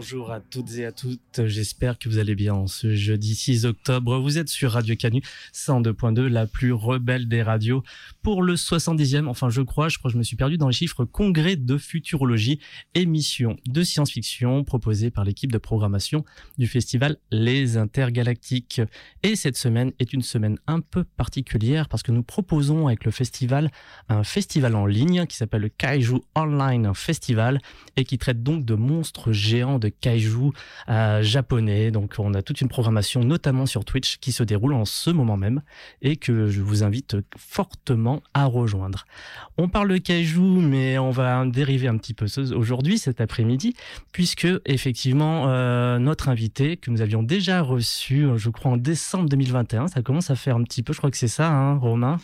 bonjour à toutes et à toutes. J'espère que vous allez bien ce jeudi 6 octobre. Vous êtes sur Radio Canu 102.2, la plus rebelle des radios pour le 70e, enfin je crois, je crois que je me suis perdu dans les chiffres, congrès de futurologie, émission de science-fiction proposée par l'équipe de programmation du festival Les Intergalactiques. Et cette semaine est une semaine un peu particulière parce que nous proposons avec le festival un festival en ligne qui s'appelle le Kaiju Online Festival et qui traite donc de monstres géants de kaiju euh, japonais. Donc on a toute une programmation notamment sur Twitch qui se déroule en ce moment même et que je vous invite fortement à rejoindre. On parle de kaiju, mais on va dériver un petit peu aujourd'hui, cet après-midi, puisque effectivement euh, notre invité que nous avions déjà reçu, je crois en décembre 2021, ça commence à faire un petit peu, je crois que c'est ça, hein, Romain?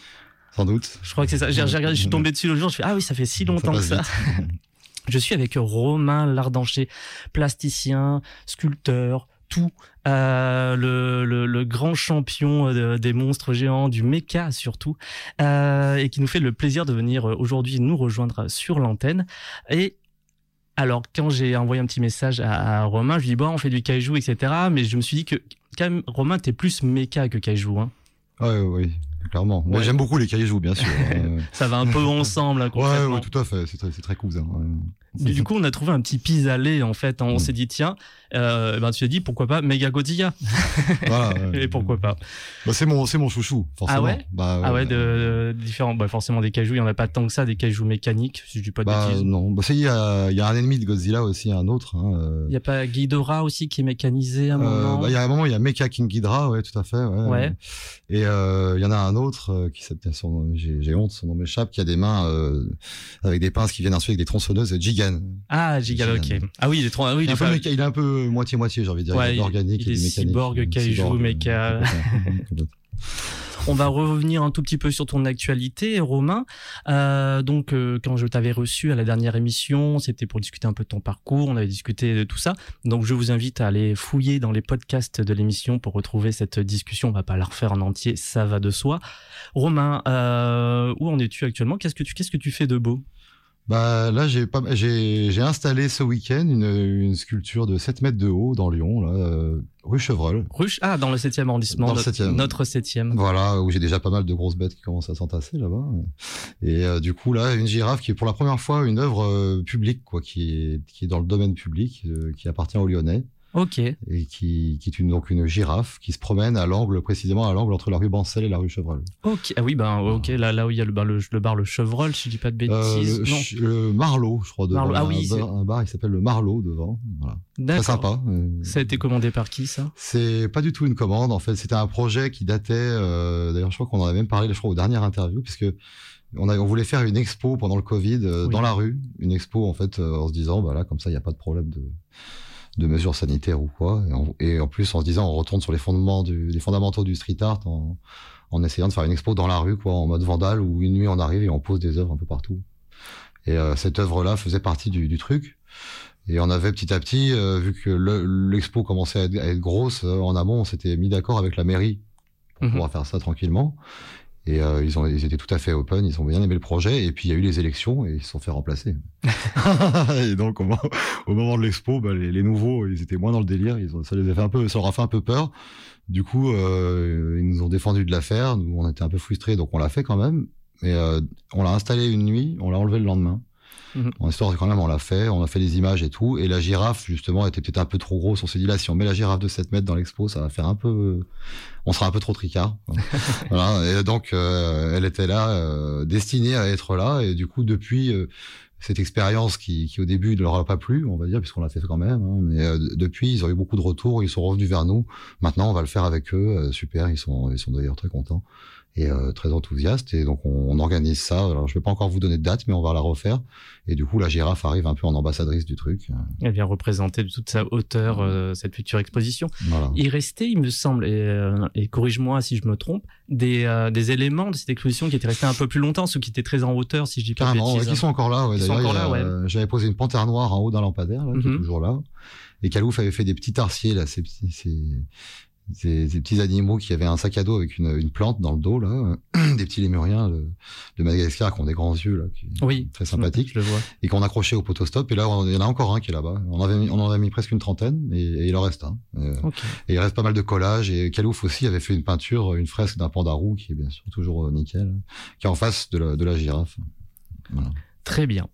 Sans doute. Je crois que c'est ça. J'ai regardé, je suis tombé dessus l'autre jour, je fais ah oui, ça fait si longtemps que ça. Je suis avec Romain Lardancher, plasticien, sculpteur, tout, euh, le, grand champion euh, des monstres géants, du mecha surtout, euh, et qui nous fait le plaisir de venir aujourd'hui nous rejoindre sur l'antenne. Et alors, quand j'ai envoyé un petit message à, Romain, je lui dis bon, on fait du kaiju, etc. Mais je me suis dit que quand même, Romain, t'es plus mecha que kaiju, hein. Ouais, oui, clairement. Moi, j'aime beaucoup les kaiju, bien sûr. Hein. Ça va un peu ensemble, hein, Ouais, ouais, tout à fait. C'est très, très cool, Du coup, on a trouvé un petit pis-aller, en fait. On mm. s'est dit, tiens, euh, ben, tu as dit pourquoi pas Mega Godzilla voilà, et pourquoi pas. bah, c'est mon c'est mon chouchou forcément. Ah ouais bah, ah ouais de, différents bah, forcément des cajous il y en a pas tant que ça des cajous mécaniques si je dis pas de bah, non. Bah il y a il y a un ennemi de Godzilla aussi un autre hein, euh. il y a pas Ghidorah aussi qui est mécanisé à un euh, moment bah, il y a un moment il y a Mecha King Ghidra ouais tout à fait ouais, et euh, il y en a un autre qui s'appelle son j'ai honte son nom m'échappe qui a des mains avec des pinces qui viennent ensuite avec des tronçonneuses Ah Gigan, ok ah oui il est trop ah oui il, est il est un peu moitié-moitié, j'ai envie de dire. Ouais, il organique il, et du Cyborg, kaiju, mecha. On va revenir un tout petit peu sur ton actualité, Romain. Euh, donc, euh, quand je t'avais reçu à la dernière émission, c'était pour discuter un peu de ton parcours. On avait discuté de tout ça. Donc, je vous invite à aller fouiller dans les podcasts de l'émission pour retrouver cette discussion. On va pas la refaire en entier, ça va de soi. Romain, euh, où en es-tu actuellement? Qu'est-ce que tu qu'est-ce que tu fais de beau? Bah là, j'ai pas, j'ai, j'ai installé ce week-end une, une sculpture de 7 mètres de haut dans Lyon, là, euh, rue Chevreul. Rue, ah, dans le 7e arrondissement. Dans le 7e. Notre 7e. Voilà, où j'ai déjà pas mal de grosses bêtes qui commencent à s'entasser là-bas. Et euh, du coup, là, une girafe qui est pour la première fois une œuvre euh, publique, quoi, qui est, qui est dans le domaine public, qui appartient aux Lyonnais. Ok. Et qui, qui est une, donc une girafe qui se promène à l'angle, précisément à l'angle entre la rue Bancel et la rue Chevreul. Ok. Ah oui, ben, ok. Là, là où il y a le bar, le, bar, le Chevreul, si je dis pas de euh, bêtises. Euh, le, Marlot, je crois, devant. Ah oui. Un, bar, il s'appelle le Marlot devant. Voilà. Très sympa. Euh, ça a été commandé par qui, ça? C'est pas du tout une commande. En fait, c'était un projet qui datait, euh, d'ailleurs, je crois qu'on en a même parlé, je crois, aux dernières interviews, puisque on, a, on voulait faire une expo pendant le Covid euh, dans la rue, une expo en fait en se disant bah là comme ça il n'y a pas de problème de de mesures sanitaires ou quoi. Et en, plus, en se disant, on retourne sur les fondements du, les fondamentaux du street art en, en, essayant de faire une expo dans la rue, quoi, en mode vandale, où une nuit on arrive et on pose des œuvres un peu partout. Et euh, cette œuvre-là faisait partie du, du, truc. Et on avait petit à petit, euh, vu que l'expo commençait à être, grosse euh, en amont, on s'était mis d'accord avec la mairie pour mhm. pouvoir faire ça tranquillement. Et euh, ils, ont, ils étaient tout à fait open, ils ont bien aimé le projet. Et puis il y a eu les élections et ils se sont fait remplacer. et donc au, moment de l'expo, bah, les, les, nouveaux, ils étaient moins dans le délire. Ils ont, ça les a fait un peu, ça leur a fait un peu peur. Du coup, euh, ils nous ont défendu de la faire. Nous, on était un peu frustrés, donc on l'a fait quand même. Mais euh, on l'a installé une nuit, on l'a enlevé le lendemain. Mmh. En histoire, quand même, on l'a fait, on a fait les images et tout. Et la girafe, justement, était peut-être un peu trop grosse. On s'est dit là, si on met la girafe de 7 mètres dans l'expo, ça va faire un peu, on sera un peu trop tricard. voilà. Et donc, euh, elle était là, euh, destinée à être là. Et du coup, depuis euh, cette expérience qui, qui, au début ne leur a pas plu, on va dire, puisqu'on l'a fait quand même. Hein, mais depuis, ils ont eu beaucoup de retours. Ils sont revenus vers nous. Maintenant, on va le faire avec eux. super. Ils sont, ils sont d'ailleurs très contents et euh, très enthousiaste. Et donc on, on, organise ça. Alors je vais pas encore vous donner de date, mais on va la refaire. Et du coup, la girafe arrive un peu en ambassadrice du truc. Elle vient représenter de toute sa hauteur euh, cette future exposition. Voilà. Il restait, il me semble, et, euh, et corrige-moi si je me trompe, des, euh, des éléments de cette exposition qui étaient restés un peu plus longtemps, ceux qui étaient très en hauteur, si je dis pas Carrément, ouais, qui sont encore là. Ouais, D'ailleurs, ouais. j'avais posé une panthère noire en haut d'un lampadaire, là, qui est mhm. toujours là. Et Calouf avait fait des petits tarsiers là, ces, ces, ces, petits animaux qui avaient un sac à dos avec une, une plante dans le dos là, des petits lémuriens de, de, Madagascar qui ont des grands yeux là, qui, oui, très sympathiques, je le vois. et qu'on accrochait au potostop. Et là, il y en a encore un qui est là-bas. On avait, on en avait mis presque une trentaine, et, il en reste un. Euh, et il reste pas mal de collages. Et Kalouf aussi avait fait une peinture, une fresque d'un panda roux qui est bien sûr toujours nickel, qui est en face de la, de la girafe. Voilà. Très bien.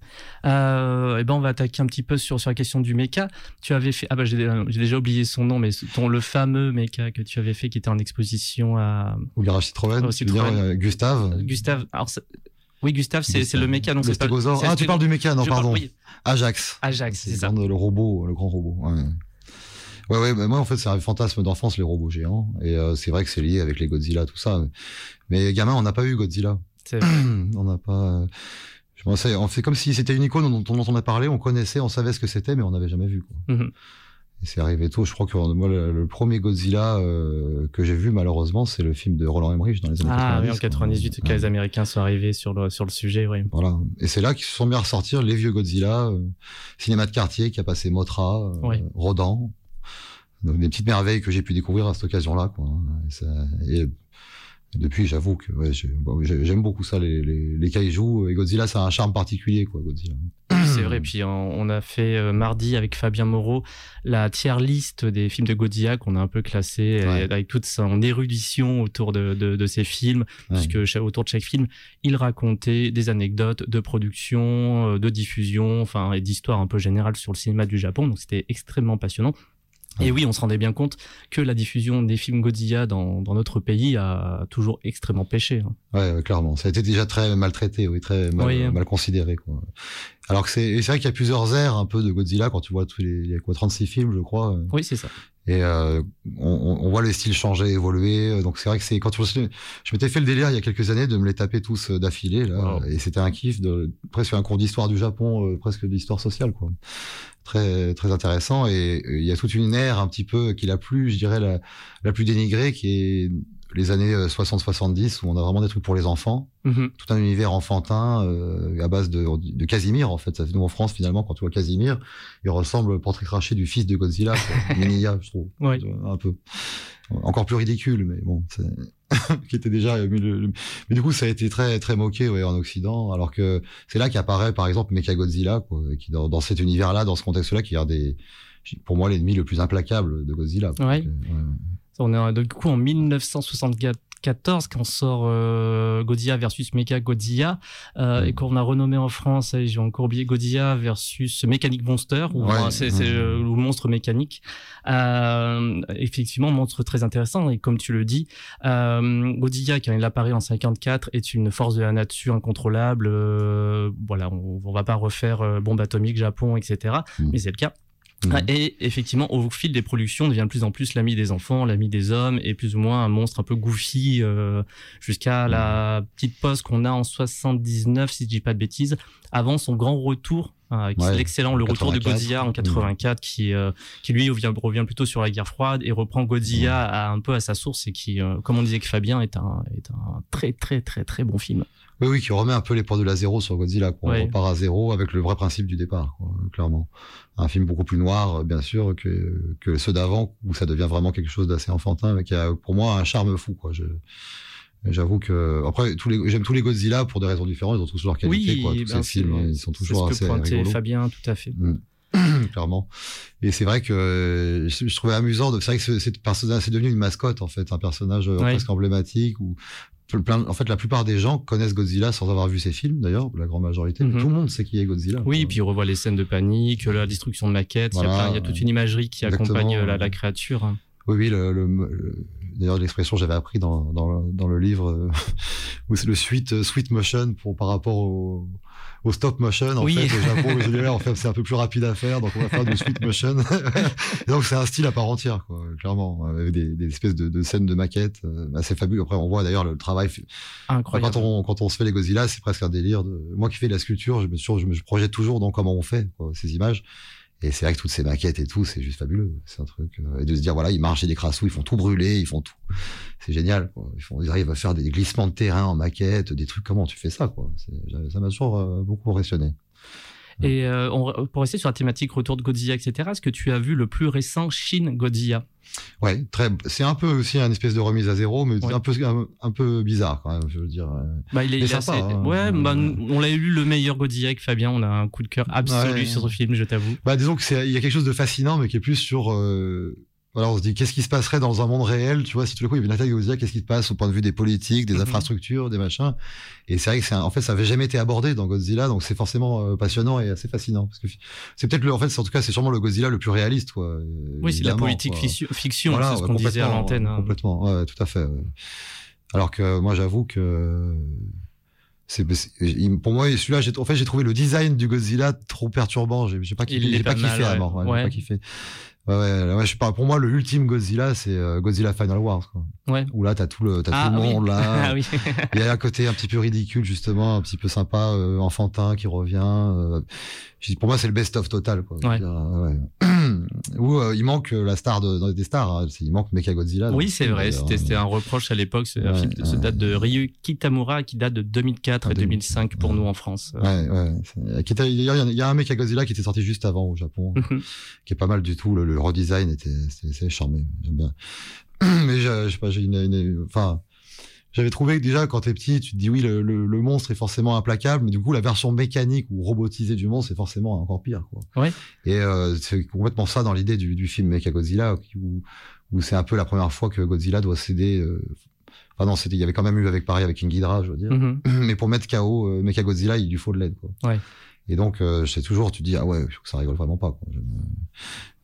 Euh, et eh ben on va attaquer un petit peu sur, sur la question du méca. Tu avais fait ah bah j'ai déjà oublié son nom mais ton le fameux méca que tu avais fait qui était en exposition à au garage Citroën, Citroën. Dire, euh, Gustave. Gustave. Alors oui Gustave c'est le méca donc c'est pas Ah tu parles du méca non pardon. Ajax. Ajax c'est ça. Le robot le grand robot. Ouais. Ouais, ouais, bah, moi en fait c'est un fantasme d'enfance les robots géants et euh, c'est vrai que c'est lié avec les Godzilla tout ça. Mais gamin on n'a pas eu Godzilla. on n'a pas. On fait comme si c'était une icône dont, on a parlé, on connaissait, on savait ce que c'était, mais on n'avait jamais vu. Quoi. Mhm. Et c'est arrivé tôt. Je crois que moi, le, premier Godzilla euh, que j'ai vu, malheureusement, c'est le film de Roland Emmerich dans les années ah, 90. Ah oui, en 98, quand les Américains sont arrivés sur le, sur le sujet, oui. Voilà. Et c'est là qu'ils se sont mis à ressortir les vieux Godzilla, euh, cinéma de quartier qui a passé Motra, euh, Rodan. Donc des petites merveilles que j'ai pu découvrir à cette occasion-là. Quoi. Et, et depuis, j'avoue que ouais, j'aime beaucoup ça, les, les, les kaijus. Et Godzilla, ça a un charme particulier, quoi, Godzilla. C'est vrai. Puis on a fait euh, mardi avec Fabien Moreau la tiers liste des films de Godzilla qu'on a un peu classé avec toute son érudition autour de, de, de ces films, puisque autour de chaque film, il racontait des anecdotes de production, euh, de diffusion, enfin, et d'histoire un peu générale sur le cinéma du Japon. Donc c'était extrêmement passionnant. Et oui, on se rendait bien compte que la diffusion des films Godzilla dans, dans notre pays a toujours extrêmement pêché. Hein. Ouais, clairement. Ça a été déjà très maltraité, oui, très mal, mal considéré. Quoi. Alors que c'est vrai qu'il y a plusieurs airs un peu de Godzilla quand tu vois tous les il y a quoi 36 films, je crois. Oui, c'est ça. Et euh, on, on, voit les styles changer, évoluer. Donc c'est vrai que c'est quand je, je m'étais fait le délire il y a quelques années de me les taper tous euh, d'affilée là, et c'était un kiff de presque un cours d'histoire du Japon, euh, presque d'histoire sociale quoi. Très très intéressant et il y a toute une ère un petit peu qui la plus, je dirais la, la plus dénigrée, qui est les années 60-70 où on a vraiment des trucs pour les enfants, mm-hmm. tout un univers enfantin euh, à base de, de Casimir en fait. Ça fait nous en France finalement quand tu vois Casimir, il ressemble au portrait craché du fils de Godzilla, Minia, je trouve, ouais. un peu encore plus ridicule, mais bon, qui était déjà. Mais, du coup, ça a été très très moqué ouais, en Occident, alors que c'est là qu'apparaît par exemple Mechagodzilla, quoi, qui dans, dans cet univers-là, dans ce contexte-là, qui est des pour moi l'ennemi le plus implacable de Godzilla. ouais. On est du coup en 1974 quand sort euh, Godzilla versus Mecha Godzilla euh, et qu'on a renommé en France, j'ai encore oublié Godzilla versus Mécanique Monster ou c'est le, monstre mécanique. Euh, effectivement, monstre très intéressant et comme tu le dis, euh, Godzilla quand il apparaît en 54 est une force de la nature incontrôlable. Euh, voilà, on, on, va pas refaire euh, bombe atomique, Japon, etc. Mm. Mais c'est le cas. Ah, mhm. Et effectivement, au fil des productions, devient de plus en plus l'ami des enfants, l'ami des hommes, et plus ou moins un monstre un peu goofy, euh, jusqu'à la mhm. petite pause qu'on a en 79, si je dis pas de bêtises, avant son grand retour, euh, l'excellent Le Retour de Godzilla en 84, qui, euh, qui lui revient, revient plutôt sur la guerre froide et reprend Godzilla à, un peu à sa source, et qui, euh, comme on disait que Fabien, est un, est un très très très très bon film. Oui, oui, qui remet un peu les points de la zéro sur Godzilla. Quoi. On repart à zéro avec le vrai principe du départ, quoi, clairement. Un film beaucoup plus noir, bien sûr, que, que ceux d'avant, où ça devient vraiment quelque chose d'assez enfantin, mais qui a pour moi un charme fou. Quoi. Je, J'avoue que après tous les j'aime tous les Godzilla pour des raisons différentes, ils ont tous leur qualité oui, quoi. Tous ben ces films, ils sont toujours assez rigolos. Fabien, tout à fait. Mm. clairement. Et c'est vrai que je, trouvais amusant. C'est vrai que c'est personnage c'est devenu une mascotte en fait, un personnage euh, presque emblématique où en fait, la plupart des gens connaissent Godzilla sans avoir vu ses films, d'ailleurs, la grande majorité. Mhm. Tout le monde sait qui est Godzilla. Oui, puis on revoit les scènes de panique, la destruction de maquettes. il, y a toute une imagerie qui accompagne la, la, créature. Oui, oui. Le, le, D'ailleurs, l'expression j'avais appris dans, dans, dans, le livre euh, où c'est le sweet, sweet motion pour par rapport au, au stop motion. En oui. fait, au Japon, en fait, c'est un peu plus rapide à faire, donc on va faire du sweet motion. et donc c'est un style à part entière, quoi, clairement, avec des, des espèces de, de, scènes de maquettes euh, assez fabuleux. Après, on voit d'ailleurs le travail. Incroyable. Quand on quand on se fait les Godzilla, c'est presque un délire. De... Moi qui fais de la sculpture, je me, je me projette toujours dans comment on fait quoi, ces images. Et c'est vrai que toutes ces maquettes et tout, c'est juste fabuleux. C'est un truc. Euh, et de se dire, voilà, ils marchent des crassous, ils font tout brûler, ils font tout. C'est génial. Ils, ils arrivent à faire des glissements de terrain en maquette, des trucs. Comment tu fais ça quoi? Ça m'a toujours euh, beaucoup impressionné. Et euh, pour rester sur la thématique retour de Godzilla, etc., est-ce que tu as vu le plus récent Shin Godzilla? Ouais, très. C'est un peu aussi un espèce de remise à zéro, mais un peu un, peu bizarre quand même. Je veux dire. Bah, il est, sympa, hein. Ouais, bah, on l'a eu le meilleur Godzilla avec Fabien. On a un coup de cœur absolu sur ce film, je t'avoue. Bah disons que il y a quelque chose de fascinant, mais qui est plus sur euh, voilà, on se dit qu'est-ce qui se passerait dans un monde réel, tu vois, si tout le coup il y avait une attaque Godzilla, qu'est-ce qui se passe au point de vue des politiques, des mhm. infrastructures, des machins? Et c'est vrai que c'est en fait ça avait jamais été abordé dans Godzilla, donc c'est forcément euh, passionnant et assez fascinant parce que c'est peut-être le en fait en tout cas c'est sûrement le Godzilla le plus réaliste quoi. Oui, c'est la politique fiction, c'est ce qu'on disait à l'antenne. Hein. Complètement, ouais, tout à fait. Alors que moi j'avoue que c'est pour moi celui-là j'ai en fait j'ai trouvé le design du Godzilla trop perturbant j'ai pas kiffé j'ai pas, kiffé à mort ouais. pas kiffé Ouais, ouais, je sais pas. Pour moi, le ultime Godzilla, c'est euh, Godzilla Final Wars. Quoi. Ouais. Où là, t'as tout le, t'as tout le ah monde là. ah, oui. Il y a un côté un petit peu ridicule justement, un petit peu sympa, euh, enfantin qui revient. Euh, pour moi, c'est le best of total. Quoi. Ouais. Où euh, il manque la star de, dans des stars. Hein. Il manque Mecha Godzilla. Oui, c'est vrai. C'était un reproche à l'époque. C'est un film de, date de Ryu Kitamura qui date de 2004 et 2005 pour nous en France. Ouais, ouais. Il y, a un Mecha Godzilla qui était sorti juste avant au Japon, mhm. qui est pas mal du tout. Le, le redesign était, c'est charmé. J'aime bien. Mais je, sais pas, j'ai une, enfin, j'avais trouvé que déjà quand t'es petit, tu te dis oui, le, le, le, monstre est forcément implacable, mais du coup la version mécanique ou robotisée du monstre c'est forcément encore pire. Quoi. Ouais. Et euh, c'est complètement ça dans l'idée du, du film Mecha Godzilla, où, où c'est un peu la première fois que Godzilla doit céder. Euh, Enfin non, c'était, il y avait quand même eu avec pareil avec King Ghidra, je veux dire. Mm-hmm. Mais pour mettre KO euh, Mecha Godzilla, il lui faut de l'aide. Quoi. Ouais. Et donc, euh, je sais toujours, tu te dis ah ouais, ça rigole vraiment pas. Quoi.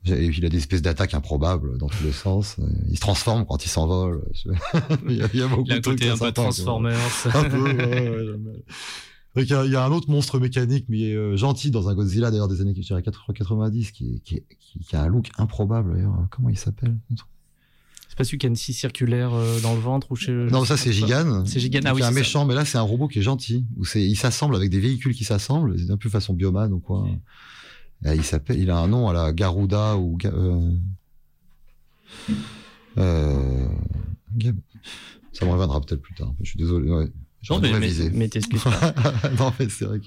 Et puis il a des espèces d'attaques improbables dans tous les sens. Il se transforme quand il s'envole. il, y a, il y a beaucoup il a de trucs un peu Transformers. un peu, ouais, il, y a, il y a, un autre monstre mécanique, mais euh, gentil dans un Godzilla d'ailleurs des années 90, qui, qui, qui, qui, a un look improbable d'ailleurs. Comment il s'appelle C'est pas celui qui a une scie circulaire euh, dans le ventre ou chez. Non, ça c'est Gigan. C'est Gigan. Ah oui. C'est un méchant, mais là c'est un robot qui est gentil. Où c'est, il s'assemble avec des véhicules qui s'assemblent. C'est un peu façon Bioman ou quoi. Il s'appelle, il a un nom à la Garuda ou euh, euh, ça me reviendra peut-être plus tard. Je suis désolé. Ouais. Non, mais, mais, mais t'excuses pas. non, mais c'est vrai que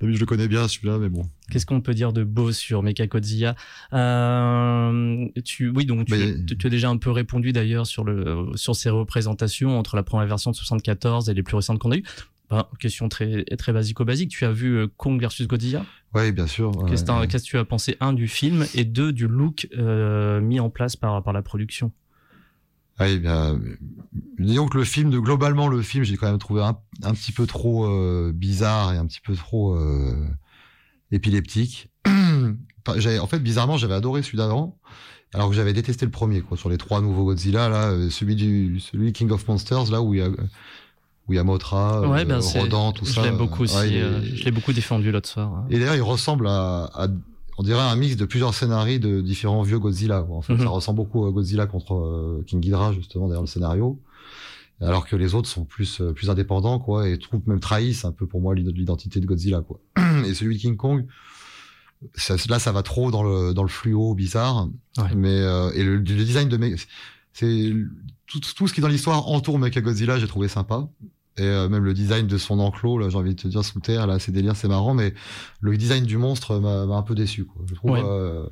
je le connais bien celui-là, mais bon. Qu'est-ce qu'on peut dire de beau sur Mechagodzilla euh, tu, Oui, donc tu, tu, as déjà un peu répondu d'ailleurs sur le sur ces représentations entre la première version de 74 et les plus récentes qu'on a eues. Bah, question très très basico-basique. Tu as vu euh, Kong versus Godzilla? Oui, bien sûr. Qu'est-ce que tu as pensé un du film et deux du look euh, mis en place par par la production? Oui, bien. Disons que le film, de, globalement, le film, j'ai quand même trouvé un, un petit peu trop euh, bizarre et un petit peu trop épileptique. en fait, bizarrement, j'avais adoré celui d'avant alors que j'avais détesté le premier quoi sur les trois nouveaux Godzilla là celui du celui King of Monsters là où il y a où il y a Motra, ouais, ben Rodan, tout ça. Je l'aime beaucoup aussi. Euh, je l'ai beaucoup défendu l'autre soir. Hein. Et d'ailleurs, il ressemble à, à, on dirait un mix de plusieurs scénarios de différents vieux Godzilla. En fait, ça mhm. ressemble beaucoup à Godzilla contre euh, King Ghidorah justement derrière le scénario. Alors que les autres sont plus euh, plus indépendants quoi et trouvent même trahissent un peu pour moi l'identité de Godzilla quoi. Et celui de King Kong, ça, là ça va trop dans le dans le fluo bizarre. Ouais. Mais et le, le, design de c'est tout, tout, ce qui dans l'histoire entoure Godzilla j'ai trouvé sympa. Et euh, même le design de son enclos là j'ai envie de te dire sous terre là c'est délire c'est marrant mais le design du monstre m'a un peu déçu quoi. je trouve euh,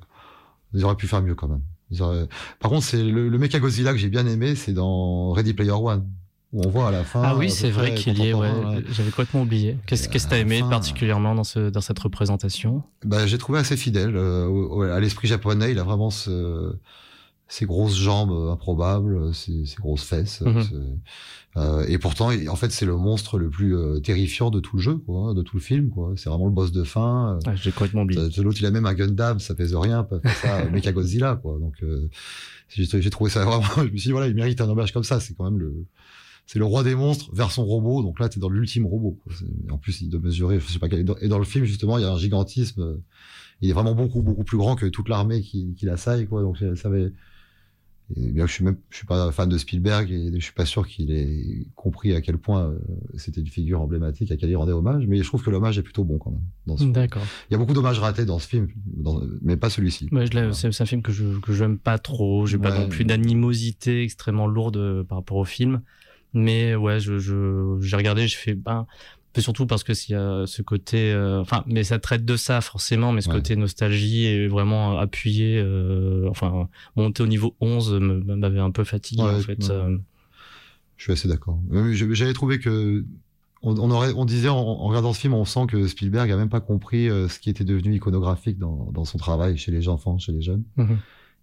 ils auraient pu faire mieux quand même. Par contre c'est le, le Godzilla que j'ai bien aimé c'est dans Ready Player One où on voit à la fin ah oui c'est vrai qu'il y est ouais. j'avais complètement oublié. Qu'est-ce que t'as aimé particulièrement dans ce dans cette représentation? Bah j'ai trouvé assez fidèle euh, à l'esprit japonais. Il a vraiment ce ses grosses jambes improbables, ses, ses grosses fesses. Mhm. Euh, et pourtant, en fait, c'est le monstre le plus euh, terrifiant de tout le jeu, quoi, de tout le film. quoi. C'est vraiment le boss de fin. Euh, J'ai complètement oublié. L'autre, il a même un Gundam, ça pèse rien, pas ça, Mecha Godzilla, quoi. Donc, euh, j'ai trouvé ça vraiment. Je me suis dit, voilà, il mérite un hommage comme ça. C'est quand même le, c'est le roi des monstres vers son robot. Donc là, t'es dans l'ultime robot. Quoi. En plus, il doit mesurer, je sais pas, et dans le film justement, il y a un gigantisme. Il est vraiment beaucoup beaucoup plus grand que toute l'armée qui, qui l'assaille, quoi. Donc ça avait bien je suis même, je suis pas fan de Spielberg et je suis pas sûr qu'il ait compris à quel point euh, c'était une figure emblématique à laquelle il rendait hommage. Mais je trouve que l'hommage est plutôt bon quand même. D'accord. Il y a beaucoup d'hommages ratés dans ce film, mais pas celui-ci. Ouais, c'est un film que je que j'aime pas trop. J'ai pas non plus d'animosité extrêmement lourde euh, par rapport au film. Mais ouais, je j'ai regardé, je fais ben surtout parce que s'il y a ce côté, euh, enfin, mais ça traite de ça forcément, mais ce côté nostalgie est vraiment appuyé, euh, enfin, monter au niveau 11 m'avait un peu fatigué en fait. Je suis assez d'accord. J'avais trouvé que on, aurait, on disait en, regardant ce film, on sent que Spielberg a même pas compris ce qui était devenu iconographique dans, dans, son travail chez les enfants, chez les jeunes. Mhm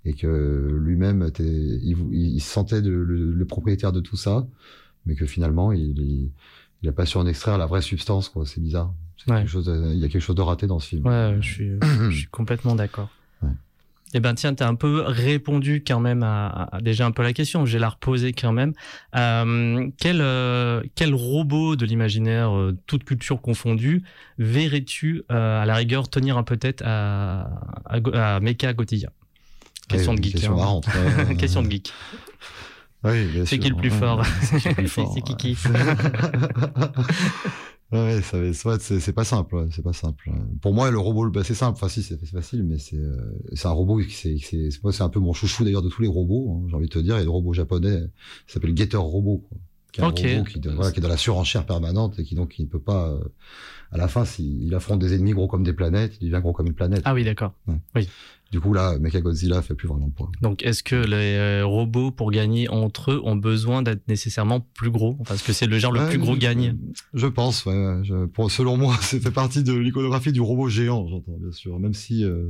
et que lui-même était, il, il, sentait le, propriétaire de tout ça, mais que finalement il, il, il a pas su en extraire la vraie substance, quoi. C'est bizarre. Quelque chose il y a quelque chose de raté dans ce film. Ouais, je suis, je suis complètement d'accord. Ouais. Eh ben tiens, tu as un peu répondu quand même à, à, déjà un peu la question. Je vais la reposer quand même. Euh, quel euh, quel robot de l'imaginaire, euh, toute culture confondue, verrais-tu à la rigueur tenir un peu tête à à, à Mecha Gotilla Question de geek. Question hein. marrante. question de geek. Oui, c'est qui le plus fort C'est Kiki. ouais, c'est pas simple. c'est pas simple. Pour moi, le robot, bah, c'est simple. Enfin, si, c'est facile, mais c'est euh, c'est un robot qui c'est moi, c'est un peu mon chouchou d'ailleurs de tous les robots. Hein, j'ai envie de te dire, et le robot japonais s'appelle Getter Robot. Quoi qui est un robot qui, voilà, qui est dans la surenchère permanente et qui donc qui ne peut pas euh, à la fin s'il affronte des ennemis gros comme des planètes il devient gros comme une planète ah oui d'accord oui du coup là Mechagodzilla fait plus vraiment le poids donc est-ce que les euh, robots pour gagner entre eux ont besoin d'être nécessairement plus gros? Parce que c'est le genre le plus gros gagne? je pense ouais, je, pour, selon moi c'est fait partie de l'iconographie du robot géant j'entends bien sûr même si euh,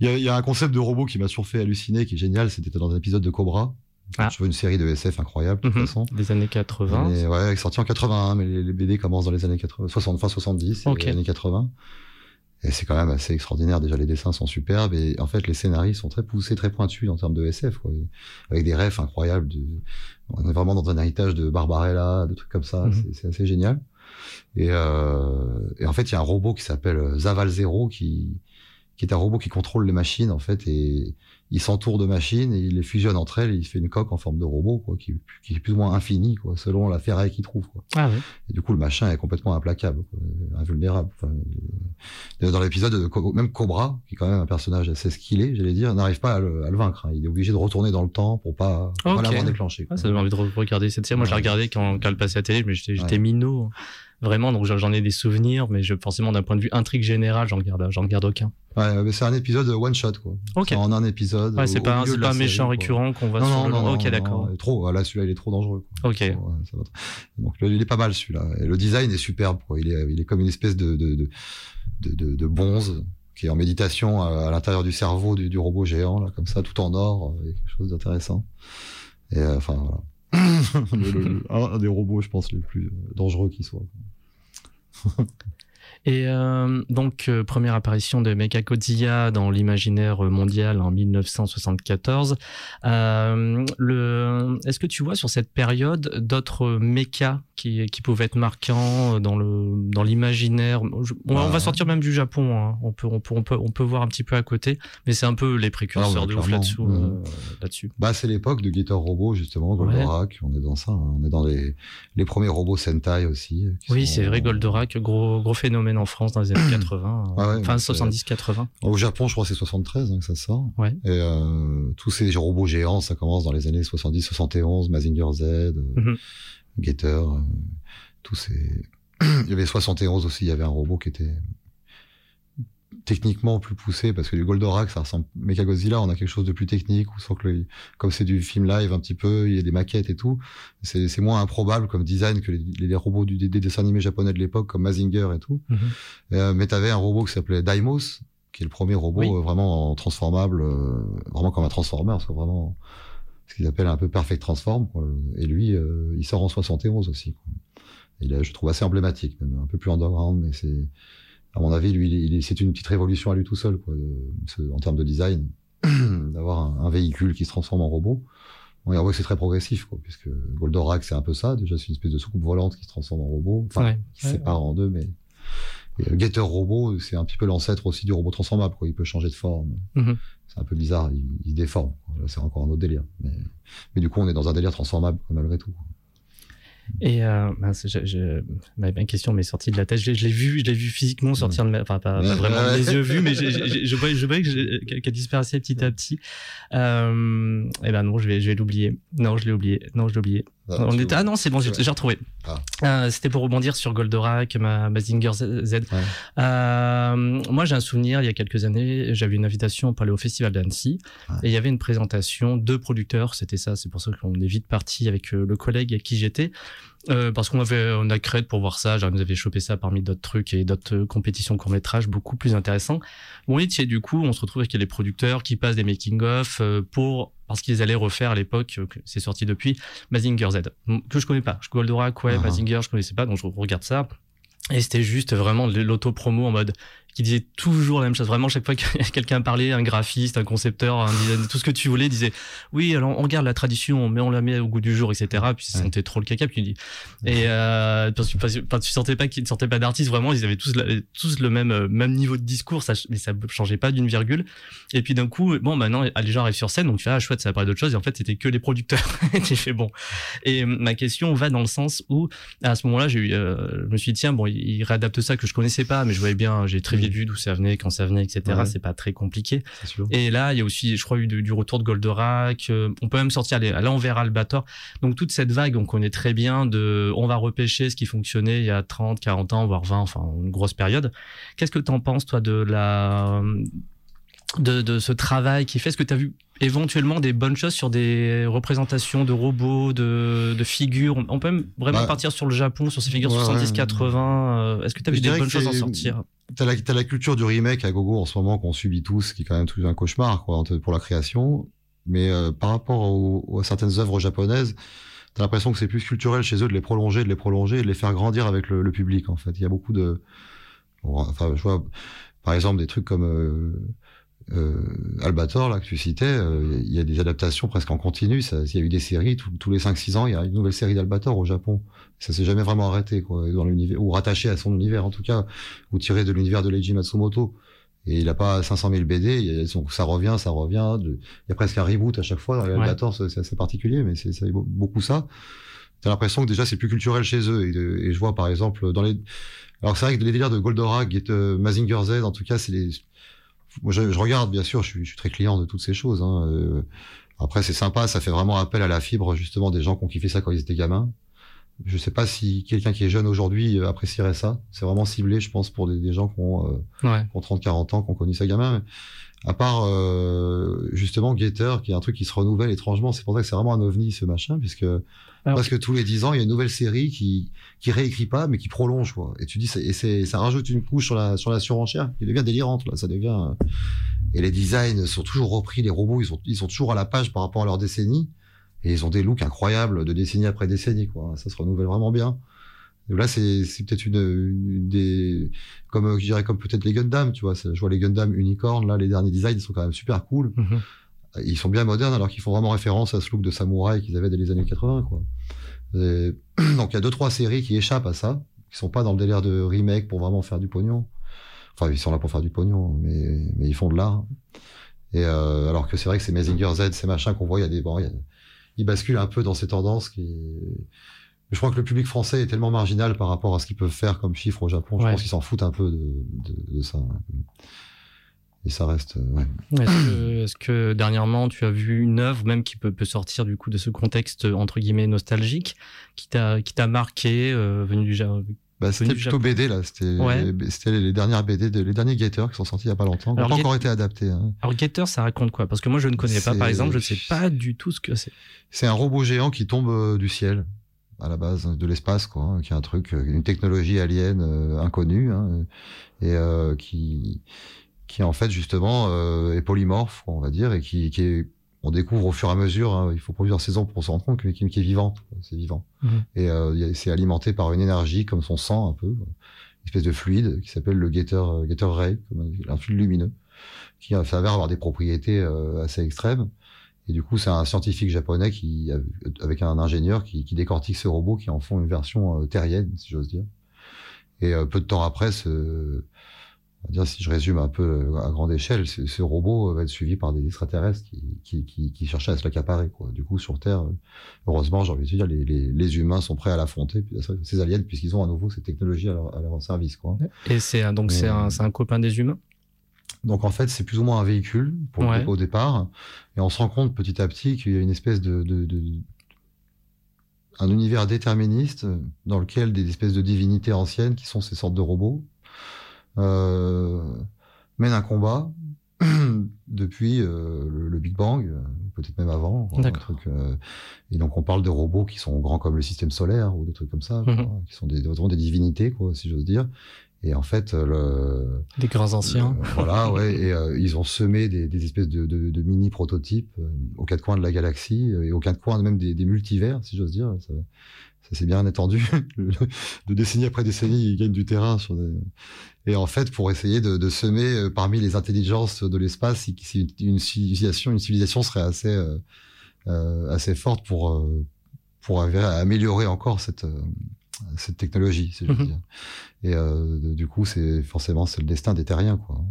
il y, a, y, a, un concept de robot qui m'a toujours fait halluciner qui est génial c'était dans un épisode de Cobra ah. Je veux une série de SF incroyable, de toute mhm. façon. Des années 80. Et, ouais, sorti en 81, mais les, BD commencent dans les années 80, 60, fin 70, les années 80. Et c'est quand même assez extraordinaire. Déjà, les dessins sont superbes et en fait, les scénaristes sont très poussés, très pointus en termes de SF, quoi. avec des rêves incroyables. De... On est vraiment dans un héritage de Barbarella, de trucs comme ça. Mhm. C'est assez génial. Et, euh... et en fait, il y a un robot qui s'appelle Zaval Zero qui qui est un robot qui contrôle les machines en fait et il s'entoure de machines et il les fusionne entre elles et il fait une coque en forme de robot quoi, qui, qui est plus ou moins infinie quoi, selon la ferraille qu'il trouve. Quoi. Ah ouais. Et du coup, le machin est complètement implacable, quoi, invulnérable. Enfin, dans l'épisode de même Cobra, qui est quand même un personnage assez skillé, j'allais dire, n'arrive pas à le, à le vaincre. Hein. Il est obligé de retourner dans le temps pour pas, okay. pas l'avoir déclenché. Ah, ça donne envie de regarder cette série. Moi, j'ai regardé quand, quand elle passait à la télé, mais j'étais minot vraiment. Donc j'en ai des souvenirs, mais je, forcément d'un point de vue intrigue générale, j'en garde, j'en garde aucun. Ouais, mais c'est un épisode one shot quoi. En un épisode. Ouais, c'est pas, un, pas un méchant récurrent qu'on va. Non, sur non, le... non, Ok, d'accord. Trop. Là, celui-là, il est trop dangereux. Quoi. Ok. Donc il est pas mal celui-là. Le design est superbe. Quoi. Il est, il est comme une espèce de de de de, bonze qui est en méditation à, l'intérieur du cerveau du, du, robot géant là, comme ça, tout en or. A quelque chose d'intéressant. Et euh, enfin voilà. le, un des robots, je pense, les plus dangereux qui soit. 哼 哼 Et euh, donc, euh, première apparition de Mechagodzilla dans l'imaginaire mondial en 1974. Euh, le, est-ce que tu vois sur cette période d'autres mechas qui, qui pouvaient être marquants dans le dans l'imaginaire? On, va sortir même du Japon. Hein. On, peut, on, peut, on peut on peut voir un petit peu à côté, mais c'est un peu les précurseurs ah de ouf là-dessus. Euh, là-dessus. Bah, c'est l'époque de Guitar Robot justement, Goldorak. On est dans ça. Hein. On est dans les les premiers robots Sentai aussi. Oui, c'est vrai, Goldorak, gros gros phénomène en France dans les années 80, ah enfin 70-80. Au Japon, je crois que c'est 73 hein, que ça sort. Ouais. Et euh, tous ces robots géants, ça commence dans les années 70-71, Mazinger Z, euh, mm Getter, euh, tous ces... il y avait 71 aussi, il y avait un robot qui était techniquement plus poussé parce que du Goldorak ça ressemble Mechagodzilla on a quelque chose de plus technique ou sans que comme c'est du film live un petit peu il y a des maquettes et tout c'est c'est moins improbable comme design que les, les robots du, des, dessins animés japonais de l'époque comme Mazinger et tout mm -hmm. euh, mais t'avais un robot qui s'appelait Daimos qui est le premier robot euh, vraiment transformable euh, vraiment comme un transformer c'est vraiment ce qu'ils appellent un peu perfect transform quoi. et lui euh, il sort en 71 aussi quoi. et là je trouve assez emblématique même un peu plus underground mais c'est à mon avis, lui, c'est une petite révolution à lui tout seul, quoi, en termes de design, d'avoir un, véhicule qui se transforme en robot. On voit que c'est très progressif, quoi, puisque Goldorak, c'est un peu ça. Déjà, c'est une espèce de soucoupe volante qui se transforme en robot, enfin, qui se sépare en deux, mais et Getter Robot, c'est un petit peu l'ancêtre aussi du robot transformable, quoi. Il peut changer de forme. Mm-hmm. C'est un peu bizarre, il, il déforme. C'est encore un autre délire. Mais, mais, du coup, on est dans un délire transformable, malgré tout. Et euh, je, ma, question m'est sortie de la tête. Je, l'ai vu, je l'ai vu physiquement sortir de ma, enfin pas, vraiment des yeux vus, mais je, voyais, je qu'elle disparaissait petit à petit. Euh, et ben non, je vais, je vais l'oublier. Non, je l'ai oublié. Non, je l'ai oublié. Ah, on était... ah non, c'est bon, j'ai retrouvé. Ah. Euh, c'était pour rebondir sur Goldorak, ma Mazinger Z. Euh, moi, j'ai un souvenir, il y a quelques années, j'avais une invitation pour aller au Festival d'Annecy et il y avait une présentation de producteurs. C'était ça, c'est pour ça qu'on est vite parti avec euh, le collègue à qui j'étais. Euh, parce qu'on avait on a créé pour voir ça, genre, nous avait chopé ça parmi d'autres trucs et d'autres compétitions court métrage beaucoup plus intéressants. Bon, et du coup, on se retrouve avec les producteurs qui passent des making of pour parce qu'ils allaient refaire à l'époque, c'est sorti depuis, Mazinger Z, que je connais pas. Je Goldorak, ouais, uh Mazinger, je connaissais pas, donc je regarde ça. Et c'était juste vraiment l'auto-promo en mode qui disait toujours la même chose. Vraiment, chaque fois que quelqu'un parlait, un graphiste, un concepteur, un designer, tout ce que tu voulais, disait oui, alors on garde la tradition, mais on la met au goût du jour, etc. Puis ça sentait trop le caca. Puis dis et euh, parce, que tu sentais pas qu'ils ne sortaient pas d'artistes. Vraiment, ils avaient tous tous le même euh, même niveau de discours, ça, mais ça changeait pas d'une virgule. Et puis d'un coup, bon, maintenant les gens arrivent sur scène, donc tu fais ah chouette, ça va parler d'autre chose. Et en fait, c'était que les producteurs. j'ai fait bon. Et ma question va dans le sens où à ce moment-là, j'ai eu, euh, je me suis dit tiens bon, il réadapte ça que je connaissais pas, mais je voyais bien, j'ai très vu d'où ça venait, quand ça venait, etc. C'est pas très compliqué. Et là, il y a aussi, je crois, eu du, retour de Goldorak. Euh, on peut même sortir les, là, on verra Albator. Donc toute cette vague, on connaît très bien de, on va repêcher ce qui fonctionnait il y a 30, 40 ans, voire 20, enfin une grosse période. Qu'est-ce que tu en penses, toi, de la de, de, ce travail qui fait? Est-ce que tu as vu éventuellement des bonnes choses sur des représentations de robots, de, de figures? On peut même vraiment bah, partir sur le Japon, sur ces figures 70-80. Euh, est-ce que tu as vu des bonnes choses en sortir? T'as la, as la culture du remake à gogo en ce moment qu'on subit tous, qui est quand même tout un cauchemar quoi, pour la création. Mais euh, par rapport aux, à certaines œuvres japonaises, t'as l'impression que c'est plus culturel chez eux de les prolonger, de les prolonger, et de les faire grandir avec le, le public. En fait, il y a beaucoup de, enfin, je vois, par exemple, des trucs comme euh, euh, Albator, là, que tu citais, euh, il y a des adaptations presque en continu. Il y a eu des séries, tous les 5-6 ans, il y a une nouvelle série d'Albator au Japon. Ça s'est jamais vraiment arrêté, quoi, dans l'univers, ou rattaché à son univers, en tout cas, ou tiré de l'univers de Leiji Matsumoto. Et il a pas 500 000 BD, ça revient, ça revient. il y a presque un reboot à chaque fois dans Albator, c'est assez particulier, mais c'est beaucoup ça. T'as l'impression que déjà c'est plus culturel chez eux. Et, et, je vois par exemple dans les, alors c'est vrai que les délires de Goldorak et de Mazinger Z, en tout cas, c'est les moi, je, je, regarde, bien sûr, je suis, je suis, très client de toutes ces choses. Hein. Euh, après, c'est sympa, ça fait vraiment appel à la fibre, justement, des gens qui ont kiffé ça quand ils étaient gamins. Je sais pas si quelqu'un qui est jeune aujourd'hui euh, apprécierait ça. C'est vraiment ciblé, je pense, pour des, des gens qui ont, euh, ouais. ont 30, 40 ans, qui ont connu ça gamin. Mais à part euh, justement Gator, qui est un truc qui se renouvelle étrangement. C'est pour ça que c'est vraiment un ovni ce machin, puisque parce que tous les dix ans, il y a une nouvelle série qui qui réécrit pas, mais qui prolonge quoi. Et tu dis, et c'est ça rajoute une couche sur la sur la surenchère qui devient délirante là. Ça devient euh, et les designs sont toujours repris. Les robots, ils sont ils sont toujours à la page par rapport à leur décennie et ils ont des looks incroyables de décennie après décennie quoi. Ça se renouvelle vraiment bien. Et là, c'est c'est peut-être une, une, des comme je dirais comme peut-être les Gundam, tu vois. Je vois les Gundam Unicorn là, les derniers designs, ils sont quand même super cool. Mm-hmm ils sont bien modernes alors qu'ils font vraiment référence à ce look de samouraï qu'ils avaient dès les années 80 quoi. donc il y a deux trois séries qui échappent à ça, qui sont pas dans le délire de remake pour vraiment faire du pognon. Enfin ils sont là pour faire du pognon, mais mais ils font de l'art. Et euh, alors que c'est vrai que ces Mazinger Z, ces machins qu'on voit, il y a des bon, il ils basculent un peu dans ces tendances qui. Je crois que le public français est tellement marginal par rapport à ce qu'ils peuvent faire comme chiffre au Japon. Je pense qu'ils s'en foutent un peu de, de, de ça et ça reste. Euh, ouais. Est-ce que, dernièrement tu as vu une œuvre même qui peut, peut, sortir du coup de ce contexte entre guillemets nostalgique qui t'a qui t'a marqué euh, venu du Japon bah, c'était plutôt BD là, c'était c'était les dernières BD, de, les derniers Gator qui sont sortis il y a pas longtemps, qui n'ont pas encore été adaptés. Hein. Alors Gator, ça raconte quoi? Parce que moi je ne connais pas, par exemple, je ne sais pas du tout ce que c'est. C'est un robot géant qui tombe euh, du ciel à la base de l'espace, quoi, hein, qui est un truc, une technologie alien inconnue hein, et euh, qui qui en fait justement euh, est polymorphe, on va dire, et qui, qui est, on découvre au fur et à mesure. Hein, il faut plusieurs saisons pour se rendre compte qu'il qui est vivant, c'est vivant, mhm. et euh, c'est alimenté par une énergie comme son sang un peu, une espèce de fluide qui s'appelle le Gator Gator Ray, comme un fluide lumineux, qui s'avère avoir des propriétés euh, assez extrêmes. Et du coup, c'est un scientifique japonais qui, avec un ingénieur, qui, qui décortique ce robot, qui en font une version terrienne, si j'ose dire. Et peu de temps après, ce, dire, si je résume un peu euh, à grande échelle, ce robot va être suivi par des extraterrestres qui, qui, qui, qui cherchaient à se l'accaparer. Du coup, sur Terre, euh, heureusement, j'ai envie de dire, les, les, les, humains sont prêts à l'affronter, ces aliens, puisqu'ils ont à nouveau cette technologie à leur, à leur service. Quoi. Et c'est donc c'est un, un copain des humains? Donc en fait, c'est plus ou moins un véhicule pour au départ, et on se rend compte petit à petit qu'il y a une espèce de, de, de un univers déterministe dans lequel des espèces de divinités anciennes, qui sont ces sortes de robots, euh, mènent un combat depuis euh, le, Big Bang, peut-être même avant. Euh, et donc on parle de robots qui sont grands comme le système solaire ou des trucs comme ça, mhm. qui sont des, des divinités, quoi, si j'ose dire. Et en fait, le, des grands anciens. voilà, ouais. Et ils ont semé des, des espèces de, de, de, mini prototypes aux quatre coins de la galaxie et aux quatre coins même des, des multivers, si j'ose dire. Ça, ça s'est bien étendu. de décennie après décennie, ils gagnent du terrain sur des... Et en fait, pour essayer de, de semer euh, parmi les intelligences de l'espace, une civilisation, une civilisation serait assez euh, euh assez forte pour pour améliorer encore cette cette technologie, si je veux mhm. dire. Et du coup, c'est forcément c'est le destin des terriens, quoi.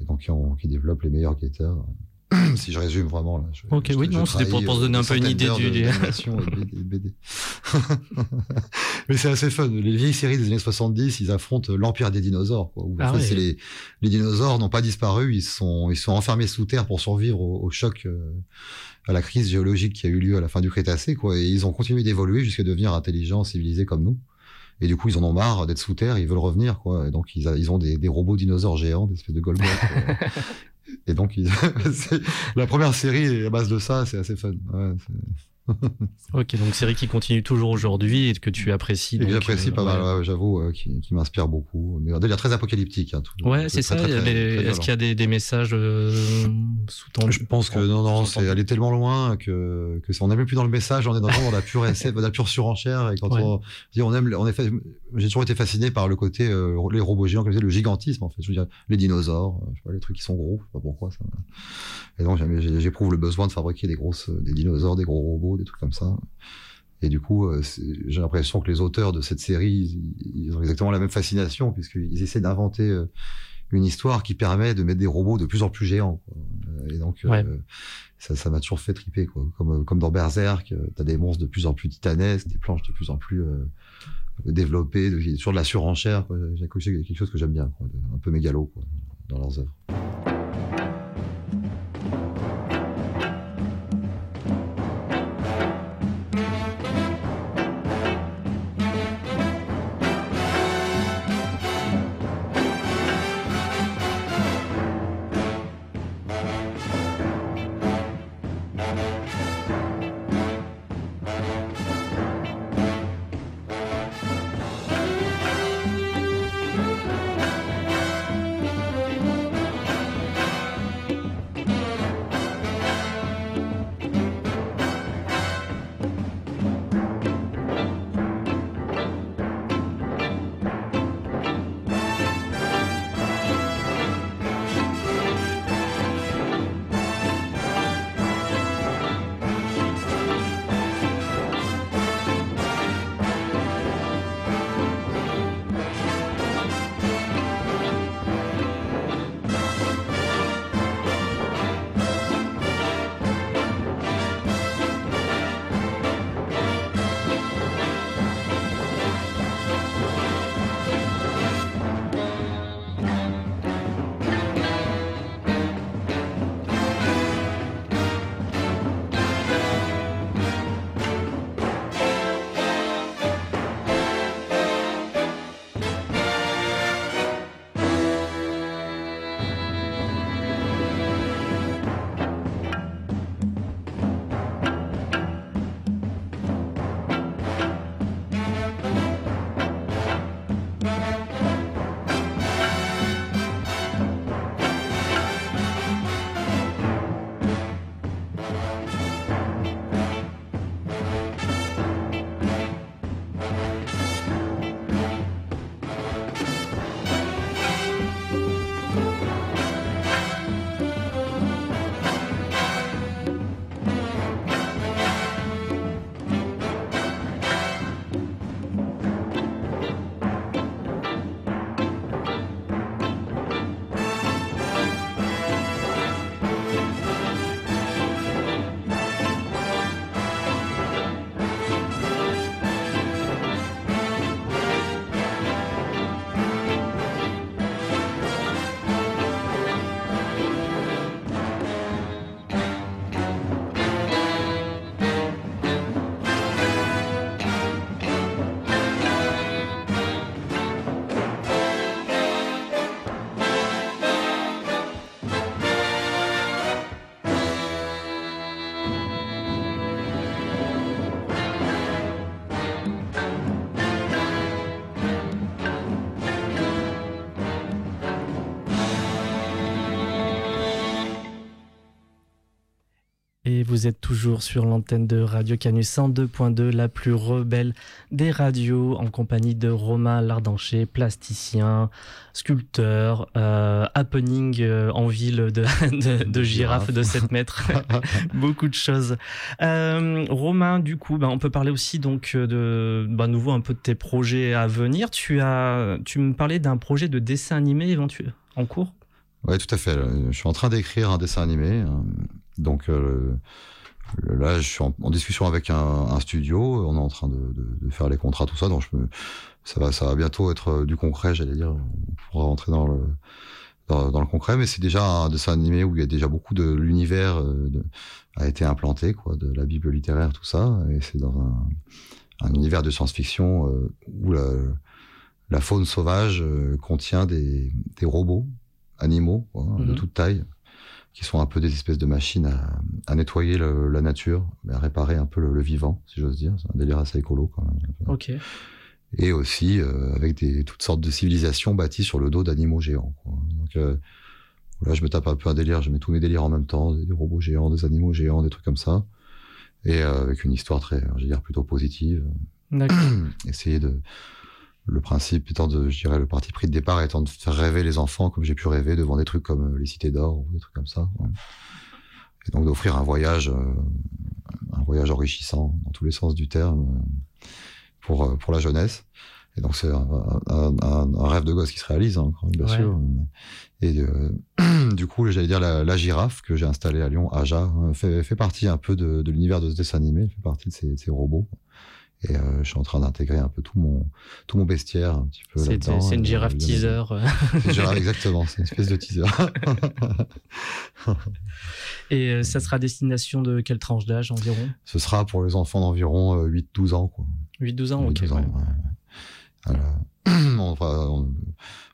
Et donc qui, ont, qui développent les meilleurs guetteurs. si je résume vraiment. Là, ok, oui, non, c'était pour, se donner un peu une idée du. De, BD. Mais c'est assez fun. Les vieilles séries des années 70, ils affrontent l'empire des dinosaures. Quoi, ah les, les, dinosaures n'ont pas disparu, ils sont, ils sont enfermés sous terre pour survivre au, choc, euh, à la crise géologique qui a eu lieu à la fin du Crétacé. Quoi, et ils ont continué d'évoluer jusqu'à devenir intelligents, civilisés comme nous. Et du coup, ils en ont marre d'être sous terre, ils veulent revenir, quoi. Et donc, ils, ils ont des, des, robots dinosaures géants, des espèces de Goldberg. Et donc, la première série à base de ça, c'est assez fun. ok, donc série qui continue toujours aujourd'hui et que tu apprécies. Et que j'apprécie pas euh, mal, j'avoue, euh, qui, qui m'inspire beaucoup. Mais il très apocalyptique. Hein, tout, ouais, c'est ça. Est-ce qu'il y a des, des messages euh, sous-tendus? Je pense que non, non, c'est aller tellement loin que, que on n'est même plus dans le message, on est dans, dans la pure dans la pure surenchère. Et quand on dit on aime, on est fait, j'ai toujours été fasciné par le côté les robots géants, comme le gigantisme en fait. Je veux dire, les dinosaures, je sais pas, les trucs qui sont gros, je sais pas pourquoi ça. Et donc j'éprouve le besoin de fabriquer des grosses, des dinosaures, des gros robots des trucs comme ça. Et du coup, euh, j'ai l'impression que les auteurs de cette série, ils, ont exactement la même fascination, puisqu'ils essaient d'inventer euh, une histoire qui permet de mettre des robots de plus en plus géants. Euh, et donc, ça, m'a toujours fait triper. Quoi. Comme, comme dans Berserk, tu as des monstres de plus en plus titanesques, des planches de plus en plus développées, toujours de la surenchère. J'ai quelque chose que j'aime bien, un peu mégalo dans leurs œuvres. Vous êtes toujours sur l'antenne de Radio Canus 102.2, la plus rebelle des radios, en compagnie de Romain Lardancher, plasticien, sculpteur, euh, happening euh, en ville de, de, girafe de 7 mètres. Beaucoup de choses. Euh, Romain, du coup, ben, on peut parler aussi donc de ben, nouveau un peu de tes projets à venir. Tu, as, tu me parlais d'un projet de dessin animé éventuel en cours? Oui, tout à fait. Je suis en train d'écrire un dessin animé donc euh, là, je suis en, discussion avec un, studio. On est en train de, faire les contrats, tout ça. Donc je ça va, ça va bientôt être euh, du concret, j'allais dire. On pourra rentrer dans le dans, le concret, mais c'est déjà un dessin animé où il y a déjà beaucoup de l'univers euh, a été implanté, quoi, de la Bible littéraire, tout ça. Et c'est dans un, univers de science-fiction où la, faune sauvage contient des, robots animaux de mhm. toute taille qui sont un peu des espèces de machines à, nettoyer la nature, à réparer un peu le, vivant, si j'ose dire. C'est un délire assez écolo quand même. Ok. Et aussi euh, avec des, toutes sortes de civilisations bâties sur le dos d'animaux géants. Donc euh, là, je me tape un peu un délire, je mets tous mes délires en même temps, des, robots géants, des animaux géants, des trucs comme ça. Et euh, avec une histoire très, je veux dire, plutôt positive. D'accord. Essayer de le principe étant de, je dirais, le parti pris de départ étant de faire rêver les enfants comme j'ai pu rêver devant des trucs comme euh, les cités d'or ou des trucs comme ça. Et donc d'offrir un voyage, euh, un voyage enrichissant dans tous les sens du terme euh, pour pour la jeunesse. Et donc c'est un, rêve de gosse qui se réalise, hein, bien sûr. Et du coup, j'allais dire la, girafe que j'ai installée à Lyon, Aja, fait, fait partie un peu de, l'univers de ce dessin animé, fait partie de ces, ces robots. Et euh, je suis en train d'intégrer un peu tout mon tout mon bestiaire un petit peu là-dedans. C'est une girafe teaser. exactement, c'est une espèce de teaser. Et euh, ça sera destination de quelle tranche d'âge environ? Ce sera pour les enfants d'environ 8-12 ans. 8-12 ans, ok. on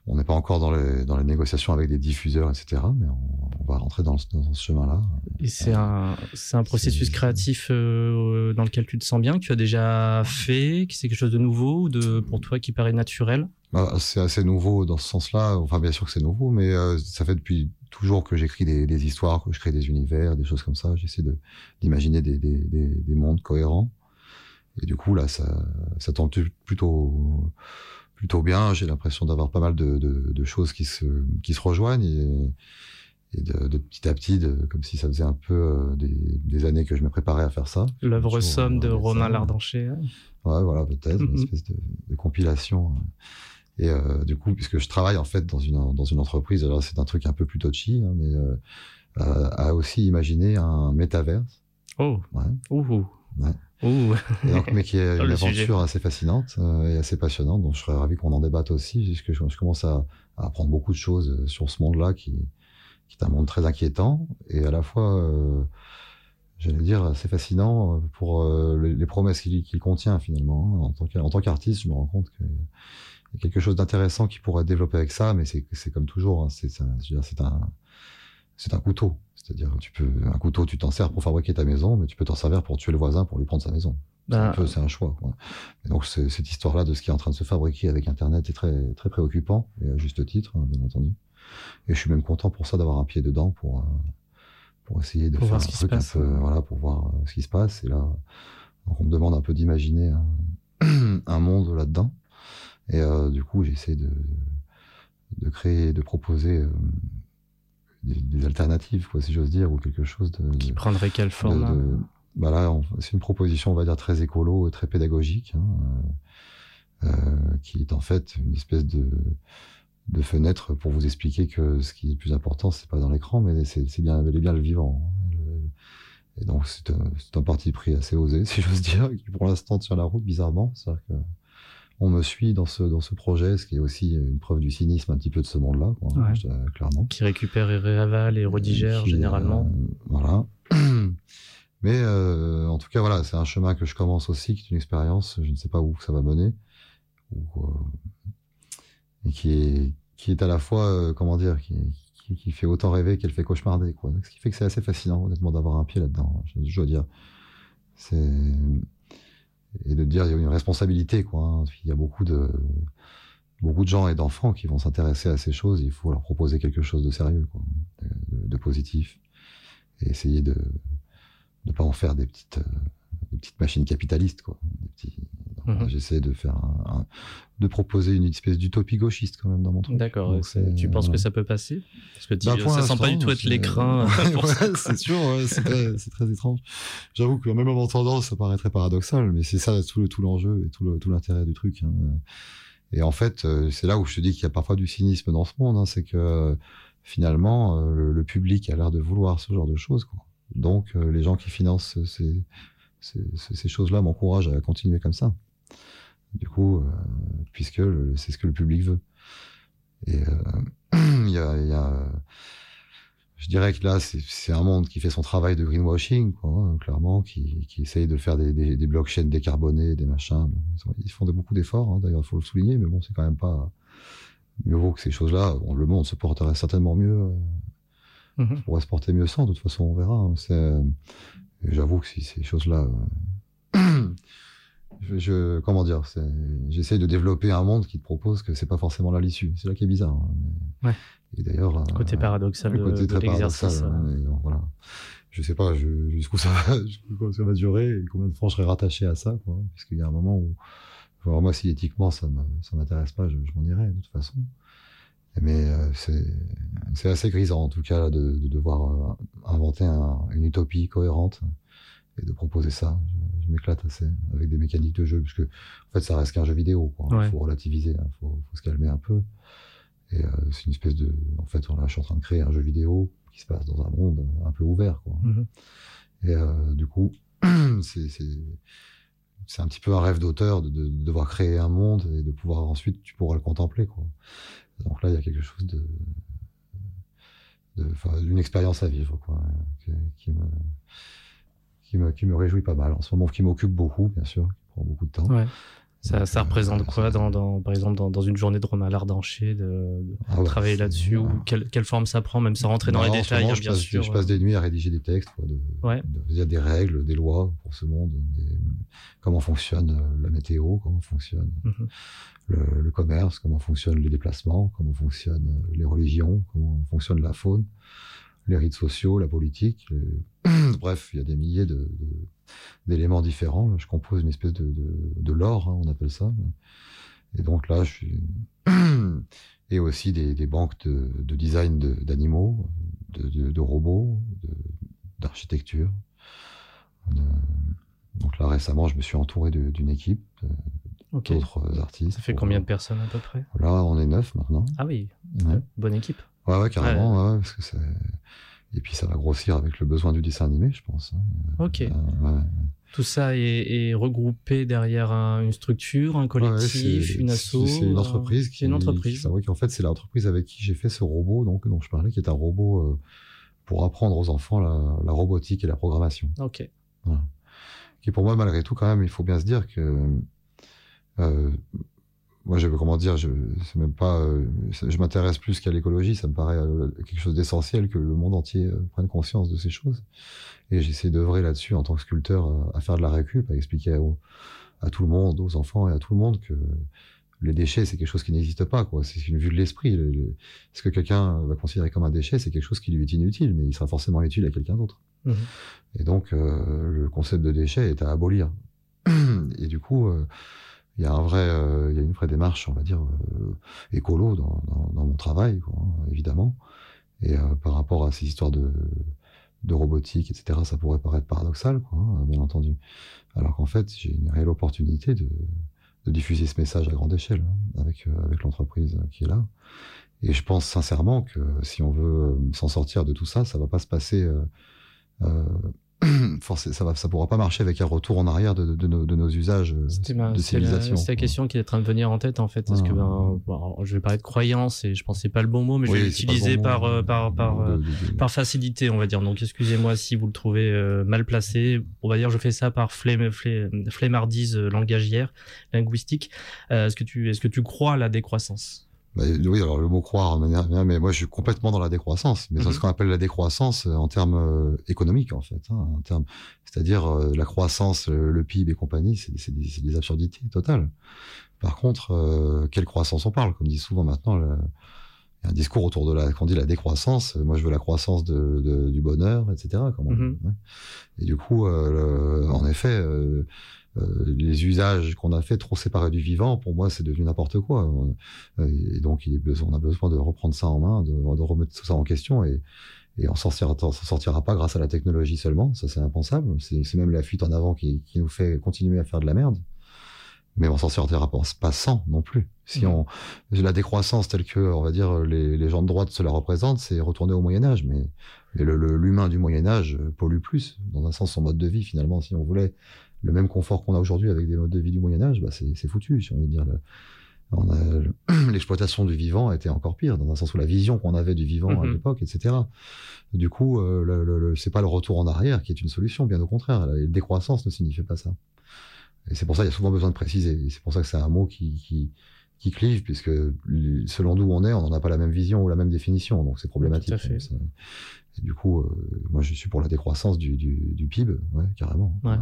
n'est pas encore dans les, dans les négociations avec des diffuseurs, etc. Mais on, va rentrer dans, ce chemin-là. Et c'est un, c'est un processus créatif euh, dans lequel tu te sens bien, que tu as déjà fait, que c'est quelque chose de nouveau ou de, pour toi qui paraît naturel? Bah, C'est assez nouveau dans ce sens-là. Enfin, bien sûr que c'est nouveau, mais euh, ça fait depuis toujours que j'écris des, des, histoires, que je crée des univers, des choses comme ça. J'essaie de, d'imaginer des, des, des, mondes cohérents. Et du coup, là, ça, ça tombe plutôt plutôt bien. J'ai l'impression d'avoir pas mal de, de, de, choses qui se, qui se rejoignent et, et de, de, petit à petit, comme si ça faisait un peu euh, des, des, années que je me préparais à faire ça. L'œuvre somme de Romain Lardancher. Hein. Ouais, voilà, peut-être, une espèce de, compilation. Et euh, du coup, puisque je travaille en fait dans une, dans une entreprise, alors c'est un truc un peu plus touchy, hein, mais euh, a aussi imaginé un métaverse. Oh, ouais. Ouh. Ouais. Donc, mais qui est une aventure assez fascinante euh, et assez passionnante. Donc, je serais ravi qu'on en débatte aussi, puisque je, je commence à, à, apprendre beaucoup de choses euh, sur ce monde-là, qui, qui est un monde très inquiétant et à la fois, euh, j'allais dire, assez fascinant pour euh, les, promesses qu'il contient finalement. En tant qu'artiste, je me rends compte qu'il y a quelque chose d'intéressant qui pourrait être développé avec ça, mais c'est comme toujours, hein, c'est un, c'est un couteau. C'est-à-dire, tu peux, un couteau, tu t'en sers pour fabriquer ta maison, mais tu peux t'en servir pour tuer le voisin pour lui prendre sa maison. C'est un, ben, un, choix. Quoi. Et donc, cette histoire-là de ce qui est en train de se fabriquer avec Internet est très, très préoccupant, et à juste titre, hein, bien entendu. Et je suis même content pour ça d'avoir un pied dedans pour, euh, pour essayer de faire un truc un peu, voilà, pour voir euh, ce qui se passe. Et là, donc on me demande un peu d'imaginer un, un, monde là-dedans. Et euh, du coup, j'essaie de, de créer, de proposer euh, des, alternatives, quoi, si j'ose dire, ou quelque chose de. Qui prendrait quelle forme bah là, c'est une proposition, on va dire, très écolo très pédagogique, hein, euh, euh, qui est en fait une espèce de, de fenêtre pour vous expliquer que ce qui est le plus important, c'est pas dans l'écran, mais c'est bien, bien le vivant. Hein. Et donc, c'est un, un, parti pris assez osé, si j'ose dire, qui pour l'instant tient la route, bizarrement. C'est-à-dire que on me suit dans ce, dans ce projet, ce qui est aussi une preuve du cynisme un petit peu de ce monde-là, clairement. Qui récupère et réavale et redigère généralement. Euh, voilà. Mais euh, en tout cas, voilà, c'est un chemin que je commence aussi, qui est une expérience, je ne sais pas où ça va mener, euh, et qui est, qui est à la fois, comment dire, qui, qui, fait autant rêver qu'elle fait cauchemarder, quoi. ce qui fait que c'est assez fascinant, honnêtement, d'avoir un pied là-dedans. Je, je dois dire, c'est et de dire il y a une responsabilité quoi. Hein. Il y a beaucoup de beaucoup de gens et d'enfants qui vont s'intéresser à ces choses. Il faut leur proposer quelque chose de sérieux, quoi, de, positif, et essayer de ne pas en faire des petites, des petites machines capitalistes, quoi. Petits, Mhm. J'essaie de faire un, de proposer une espèce d'utopie gauchiste quand même dans mon truc. D'accord. Tu penses que ça peut passer? Parce que bah, ça sent pas du tout être l'écran. c'est sûr, c'est très, étrange. J'avoue que même en m'entendant, ça paraîtrait paradoxal, mais c'est ça tout, tout l'enjeu et tout l'intérêt du truc. Hein. Et en fait, euh, c'est là où je te dis qu'il y a parfois du cynisme dans ce monde, hein, c'est que finalement, euh, le, public a l'air de vouloir ce genre de choses. Quoi. Donc, euh, les gens qui financent ces, ces, choses-là m'encouragent à continuer comme ça du coup, euh, puisque c'est ce que le public veut. Et euh, il y, a, je dirais que là, c'est un monde qui fait son travail de greenwashing, quoi, hein, clairement, qui, qui, essaye de faire des, des, des blockchains décarbonés, des machins. ils, font beaucoup d'efforts, hein, d'ailleurs, il faut le souligner, mais bon, c'est quand même pas mieux vaut que ces choses-là. le monde se porterait certainement mieux. Euh, mm-hmm. pourrait se porter mieux sans, de toute façon, on verra. Hein, j'avoue que si ces choses-là je, comment dire, j'essaie de développer un monde qui te propose que c'est pas forcément là l'issue. C'est là qui est bizarre. Hein, ouais. Et d'ailleurs, euh, côté paradoxal le côté de, très. Paradoxal, hein, euh, voilà. Je sais pas jusqu'où ça va, jusqu'où ça va durer et combien de fois je serai rattaché à ça, quoi. Puisqu'il y a un moment où, moi, si éthiquement ça m'intéresse pas, je, m'en irai de toute façon. Mais euh, c'est assez grisant en tout cas de, de devoir inventer un, une utopie cohérente et de proposer ça. Je, m'éclate assez avec des mécaniques de jeu, puisque en fait, ça reste qu'un jeu vidéo. Il faut relativiser, il hein, faut, faut, se calmer un peu. Et euh, c'est une espèce de. En fait, on, là, je suis en train de créer un jeu vidéo qui se passe dans un monde un peu ouvert. Quoi. Mm-hmm. Et euh, du coup, c'est c'est un petit peu un rêve d'auteur de, de, de, devoir créer un monde et de pouvoir ensuite tu pourras le contempler quoi. Donc là il y a quelque chose de, de d'une expérience à vivre quoi, qui me qui me, réjouit pas mal. En ce moment, qui m'occupe beaucoup, bien sûr, qui prend beaucoup de temps. Ça, ça, représente euh, quoi, dans, dans, par exemple, dans, dans, une journée de Romain Lardancher, de, de ah travailler là-dessus ou quelle, quelle, forme ça prend, même sans rentrer dans les détails, hein, je bien passe, sûr. Je passe des nuits à rédiger des textes, quoi, de, ouais. de, des règles, des lois pour ce monde, comment fonctionne euh, la météo, comment fonctionne mm-hmm. le, le, commerce, comment fonctionnent les déplacements, comment fonctionnent euh, les religions, comment fonctionne la faune les rites sociaux, la politique. Bref, il y a des milliers de, d'éléments différents. Je compose une espèce de, de, lore, hein, on appelle ça. Et donc là, je suis et aussi des, des banques de, de design d'animaux, de, de, robots, d'architecture. Donc là, récemment, je me suis entouré d'une équipe d'autres artistes. Ça fait combien de personnes à peu près? Là, on est neuf maintenant. Ah oui, bonne équipe. Ouais, ouais, carrément. Ouais. parce que c'est... Et puis ça va grossir avec le besoin du dessin animé, je pense. Hein. Ok. Euh, Tout ça est, est, regroupé derrière une structure, un collectif, une asso. C'est une entreprise. C'est une entreprise. Qu'en fait, c'est l'entreprise avec qui j'ai fait ce robot, donc dont je parlais, qui est un robot euh, pour apprendre aux enfants la, la, robotique et la programmation. Ok. Voilà. Qui pour moi, malgré tout, quand même, il faut bien se dire que euh, moi, je comment dire, je c'est même pas, euh, je m'intéresse plus qu'à l'écologie. Ça me paraît euh, quelque chose d'essentiel que le monde entier euh, prenne conscience de ces choses. Et j'essaie d'œuvrer là-dessus en tant que sculpteur, à faire de la récup, à expliquer à, tout le monde, aux enfants et à tout le monde que les déchets, c'est quelque chose qui n'existe pas. quoi. C'est une vue de l'esprit. Ce que quelqu'un va considérer comme un déchet, c'est quelque chose qui lui est inutile, mais il sera forcément utile à quelqu'un d'autre. Mmh. Et donc, le concept de déchet est à abolir. et du coup il y a un vrai, euh, il y a une vraie démarche, on va dire, euh, écolo dans, dans, dans, mon travail, quoi, évidemment. Et euh, par rapport à ces histoires de, de robotique, etc., ça pourrait paraître paradoxal, quoi, hein, bien entendu. Alors qu'en fait, j'ai une réelle opportunité de, de, diffuser ce message à grande échelle hein, avec avec l'entreprise qui est là. Et je pense sincèrement que si on veut s'en sortir de tout ça, ça va pas se passer ça va, ça pourra pas marcher avec un retour en arrière de, de, nos, de nos, usages euh, de civilisation. C'est la, question qui est en train de venir en tête en fait. Parce que ben, je vais parler de croyance et je pensais pas le bon mot, mais je vais l'utiliser par, euh, par, par, euh, par facilité, on va dire. Donc excusez-moi si vous le trouvez mal placé. On va dire je fais ça par flemmardise langagière, linguistique. est-ce que tu est-ce que tu crois à la décroissance? Bah, oui, alors le mot croire, mais moi je suis complètement dans la décroissance. Mais c'est ce mhm. qu'on appelle la décroissance euh, en termes euh, économiques, en fait. Hein, en termes, c'est-à-dire euh, la croissance, le PIB et compagnie, c'est des, des, absurdités totales. Par contre, quelle croissance on parle Comme dit souvent maintenant, il un discours autour de la, qu'on dit la décroissance. Moi, je veux la croissance de, du bonheur, etc. Mm-hmm. Et du coup, en effet, les usages qu'on a fait trop séparés du vivant, pour moi, c'est devenu n'importe quoi. Et donc, il est besoin, on a besoin de reprendre ça en main, de, de remettre tout ça en question et et on s'en sortira, sortira pas grâce à la technologie seulement, ça c'est impensable. C'est même la fuite en avant qui, qui, nous fait continuer à faire de la merde. Mais on s'en sortira pas sans non plus. Si on la décroissance telle que on va dire les, les gens de droite se la représentent, c'est retourner au Moyen Âge. Mais, mais l'humain du Moyen Âge pollue plus, dans un sens son mode de vie finalement. Si on voulait le même confort qu'on a aujourd'hui avec des modes de vie du Moyen Âge, bah c'est foutu. Si on veut dire l'exploitation du vivant était encore pire, dans un sens où la vision qu'on avait du vivant à mhm. l'époque, etc. Du coup, euh, le, c'est pas le retour en arrière qui est une solution, bien au contraire. La décroissance ne signifie pas ça. Et c'est pour ça qu'il y a souvent besoin de préciser. C'est pour ça que c'est un mot qui, qui, qui clive, puisque selon d'où on est, on n'en a pas la même vision ou la même définition, donc c'est problématique. Et du coup, euh, moi je suis pour la décroissance du, du, du PIB, ouais, carrément. Ouais.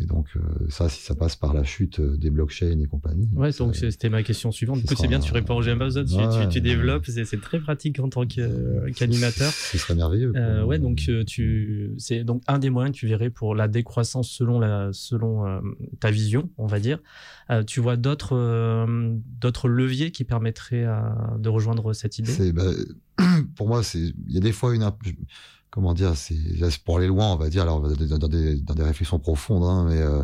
Et donc, euh, ça, si ça passe par la chute euh, des blockchains et compagnie. Ouais, donc c'était ma question suivante. Du coup, c'est bien, tu réponds au GMA, tu, tu, tu, développes, c'est très pratique en tant qu'animateur. Ce serait merveilleux. Euh, ouais, donc tu, c'est donc un des moyens que tu verrais pour la décroissance selon la, selon euh, ta vision, on va dire. Euh, tu vois d'autres, d'autres leviers qui permettraient de rejoindre cette idée? Bah, pour moi, il y a des fois une, comment dire, c'est pour aller loin, on va dire, alors dans des, dans des réflexions profondes, hein, mais euh,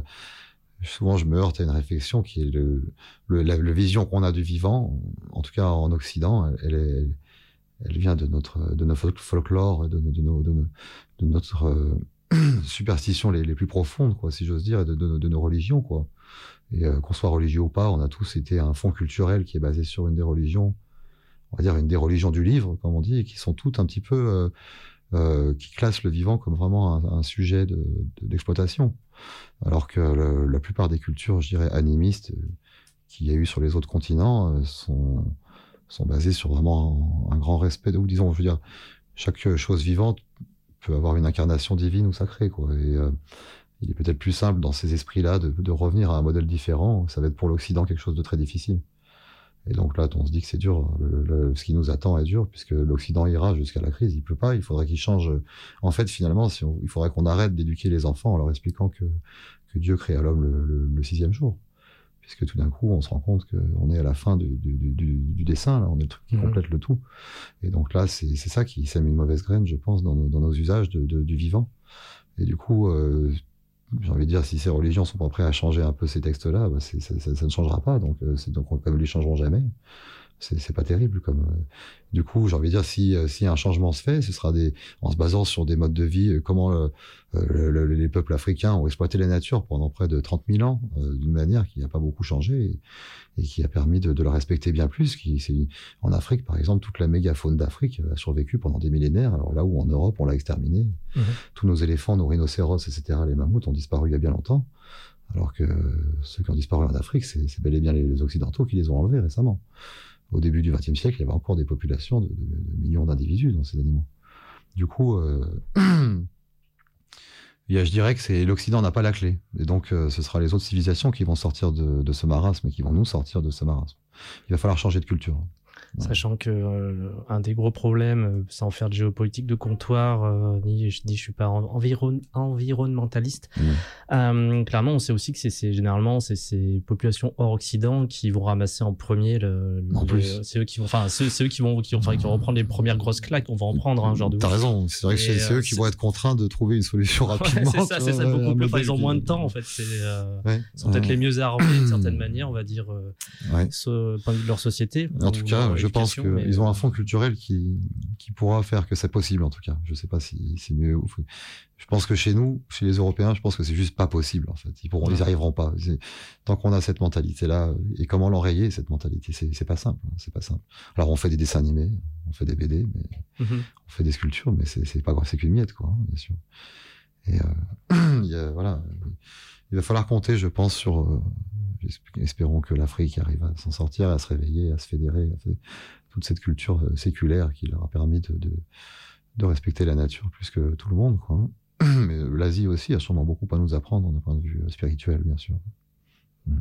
souvent je me heurte à une réflexion qui est le, le la, vision qu'on a du vivant, en tout cas en Occident, elle, est, elle vient de notre de notre folklore, de, de, de, nos, de, notre euh, superstition les, les, plus profondes, quoi, si j'ose dire, et de, de, nos religions, quoi. Et euh, qu'on soit religieux ou pas, on a tous été un fond culturel qui est basé sur une des religions, on va dire une des religions du livre, comme on dit, et qui sont toutes un petit peu euh, qui classe le vivant comme vraiment un, sujet d'exploitation. De, alors que la plupart des cultures, je dirais, animistes euh, qu'il y a eu sur les autres continents euh, sont, sont basées sur vraiment un, grand respect, ou disons, je veux dire, chaque chose vivante peut avoir une incarnation divine ou sacrée, quoi. Et euh, il est peut-être plus simple dans ces esprits-là de, revenir à un modèle différent. Ça va être pour l'Occident quelque chose de très difficile. Et donc là, on se dit que c'est dur. Le, ce qui nous attend est dur puisque l'Occident ira jusqu'à la crise. Il peut pas. Il faudrait qu'il change. En fait, finalement, si il faudrait qu'on arrête d'éduquer les enfants en leur expliquant que, que Dieu créa l'homme le, le, sixième jour. Puisque tout d'un coup, on se rend compte qu'on est à la fin du, du, du, du, dessin. Là, on est le truc qui mmh. complète le tout. Et donc là, c'est ça qui sème une mauvaise graine, je pense, dans nos, dans nos usages de, du vivant. Et du coup, euh, j'ai envie de dire, si ces religions sont pas prêtes à changer un peu ces textes-là, bah ça, ne changera pas. Donc, euh, donc ils les changeront jamais, c'est pas terrible. Comme euh, du coup, j'ai envie de dire, si euh, si un changement se fait, ce sera des en se basant sur des modes de vie, comment les peuples africains ont exploité la nature pendant près de 30 000 ans d'une manière qui n'a pas beaucoup changé. Et, et qui a permis de, de la respecter bien plus. Qui, c'est, en Afrique, par exemple, toute la mégafaune d'Afrique a survécu pendant des millénaires. Alors là où en Europe, on l'a exterminé. Mhm. Tous nos éléphants, nos rhinocéros, etc., les mammouths ont disparu il y a bien longtemps. Alors que ceux qui ont disparu en Afrique, c'est, c'est bel et bien les, Occidentaux qui les ont enlevés récemment. Au début du XXe siècle, il y avait encore des populations de, millions d'individus dans ces animaux. Du coup, euh, je dirais que l'Occident n'a pas la clé. Et donc, euh, ce sera les autres civilisations qui vont sortir de, de ce marasme et qui vont nous sortir de ce marasme. Il va falloir changer de culture. Sachant que euh, un des gros problèmes, euh, sans faire de géopolitique de comptoir, euh, ni je dis je suis pas environ, environnementaliste. Mmh. Euh, clairement, on sait aussi que c'est généralement c'est ces populations hors Occident qui vont ramasser en premier le. c'est eux qui vont, enfin c'est eux qui vont qui vont, enfin, qui vont reprendre les premières grosses claques. On va en prendre un hein, genre de. T'as raison. C'est vrai que c'est eux qui vont être contraints de trouver une solution rapidement. c'est ça, c'est ça beaucoup plus. Ils ont moins de temps en fait. C'est ouais. ils sont peut-être les mieux armés d'une certaine manière, on va dire, ouais. ce point de vue de leur société. En tout cas, je pense qu'ils ont un fond culturel qui, qui pourra faire que c'est possible, en tout cas. Je sais pas si c'est mieux ou Je pense que chez nous, chez les Européens, je pense que c'est juste pas possible, en fait. Ils pourront, ils arriveront pas. Tant qu'on a cette mentalité-là, et comment l'enrayer, cette mentalité, c'est pas simple. Hein, c'est pas simple. Alors, on fait des dessins animés, on fait des BD, mais mm-hmm. on fait des sculptures, mais c'est pas grave, c'est qu'une miette, quoi, hein, bien sûr. Et euh, il y a, voilà, il va falloir compter, je pense, sur euh, espérons que l'Afrique arrive à s'en sortir, à se réveiller, à se fédérer, à toute cette culture euh, séculaire qui leur a permis de, de, de, respecter la nature plus que tout le monde. Quoi. Mais euh, l'Asie aussi a sûrement beaucoup à nous apprendre d'un point de vue euh, spirituel, bien sûr. Mm.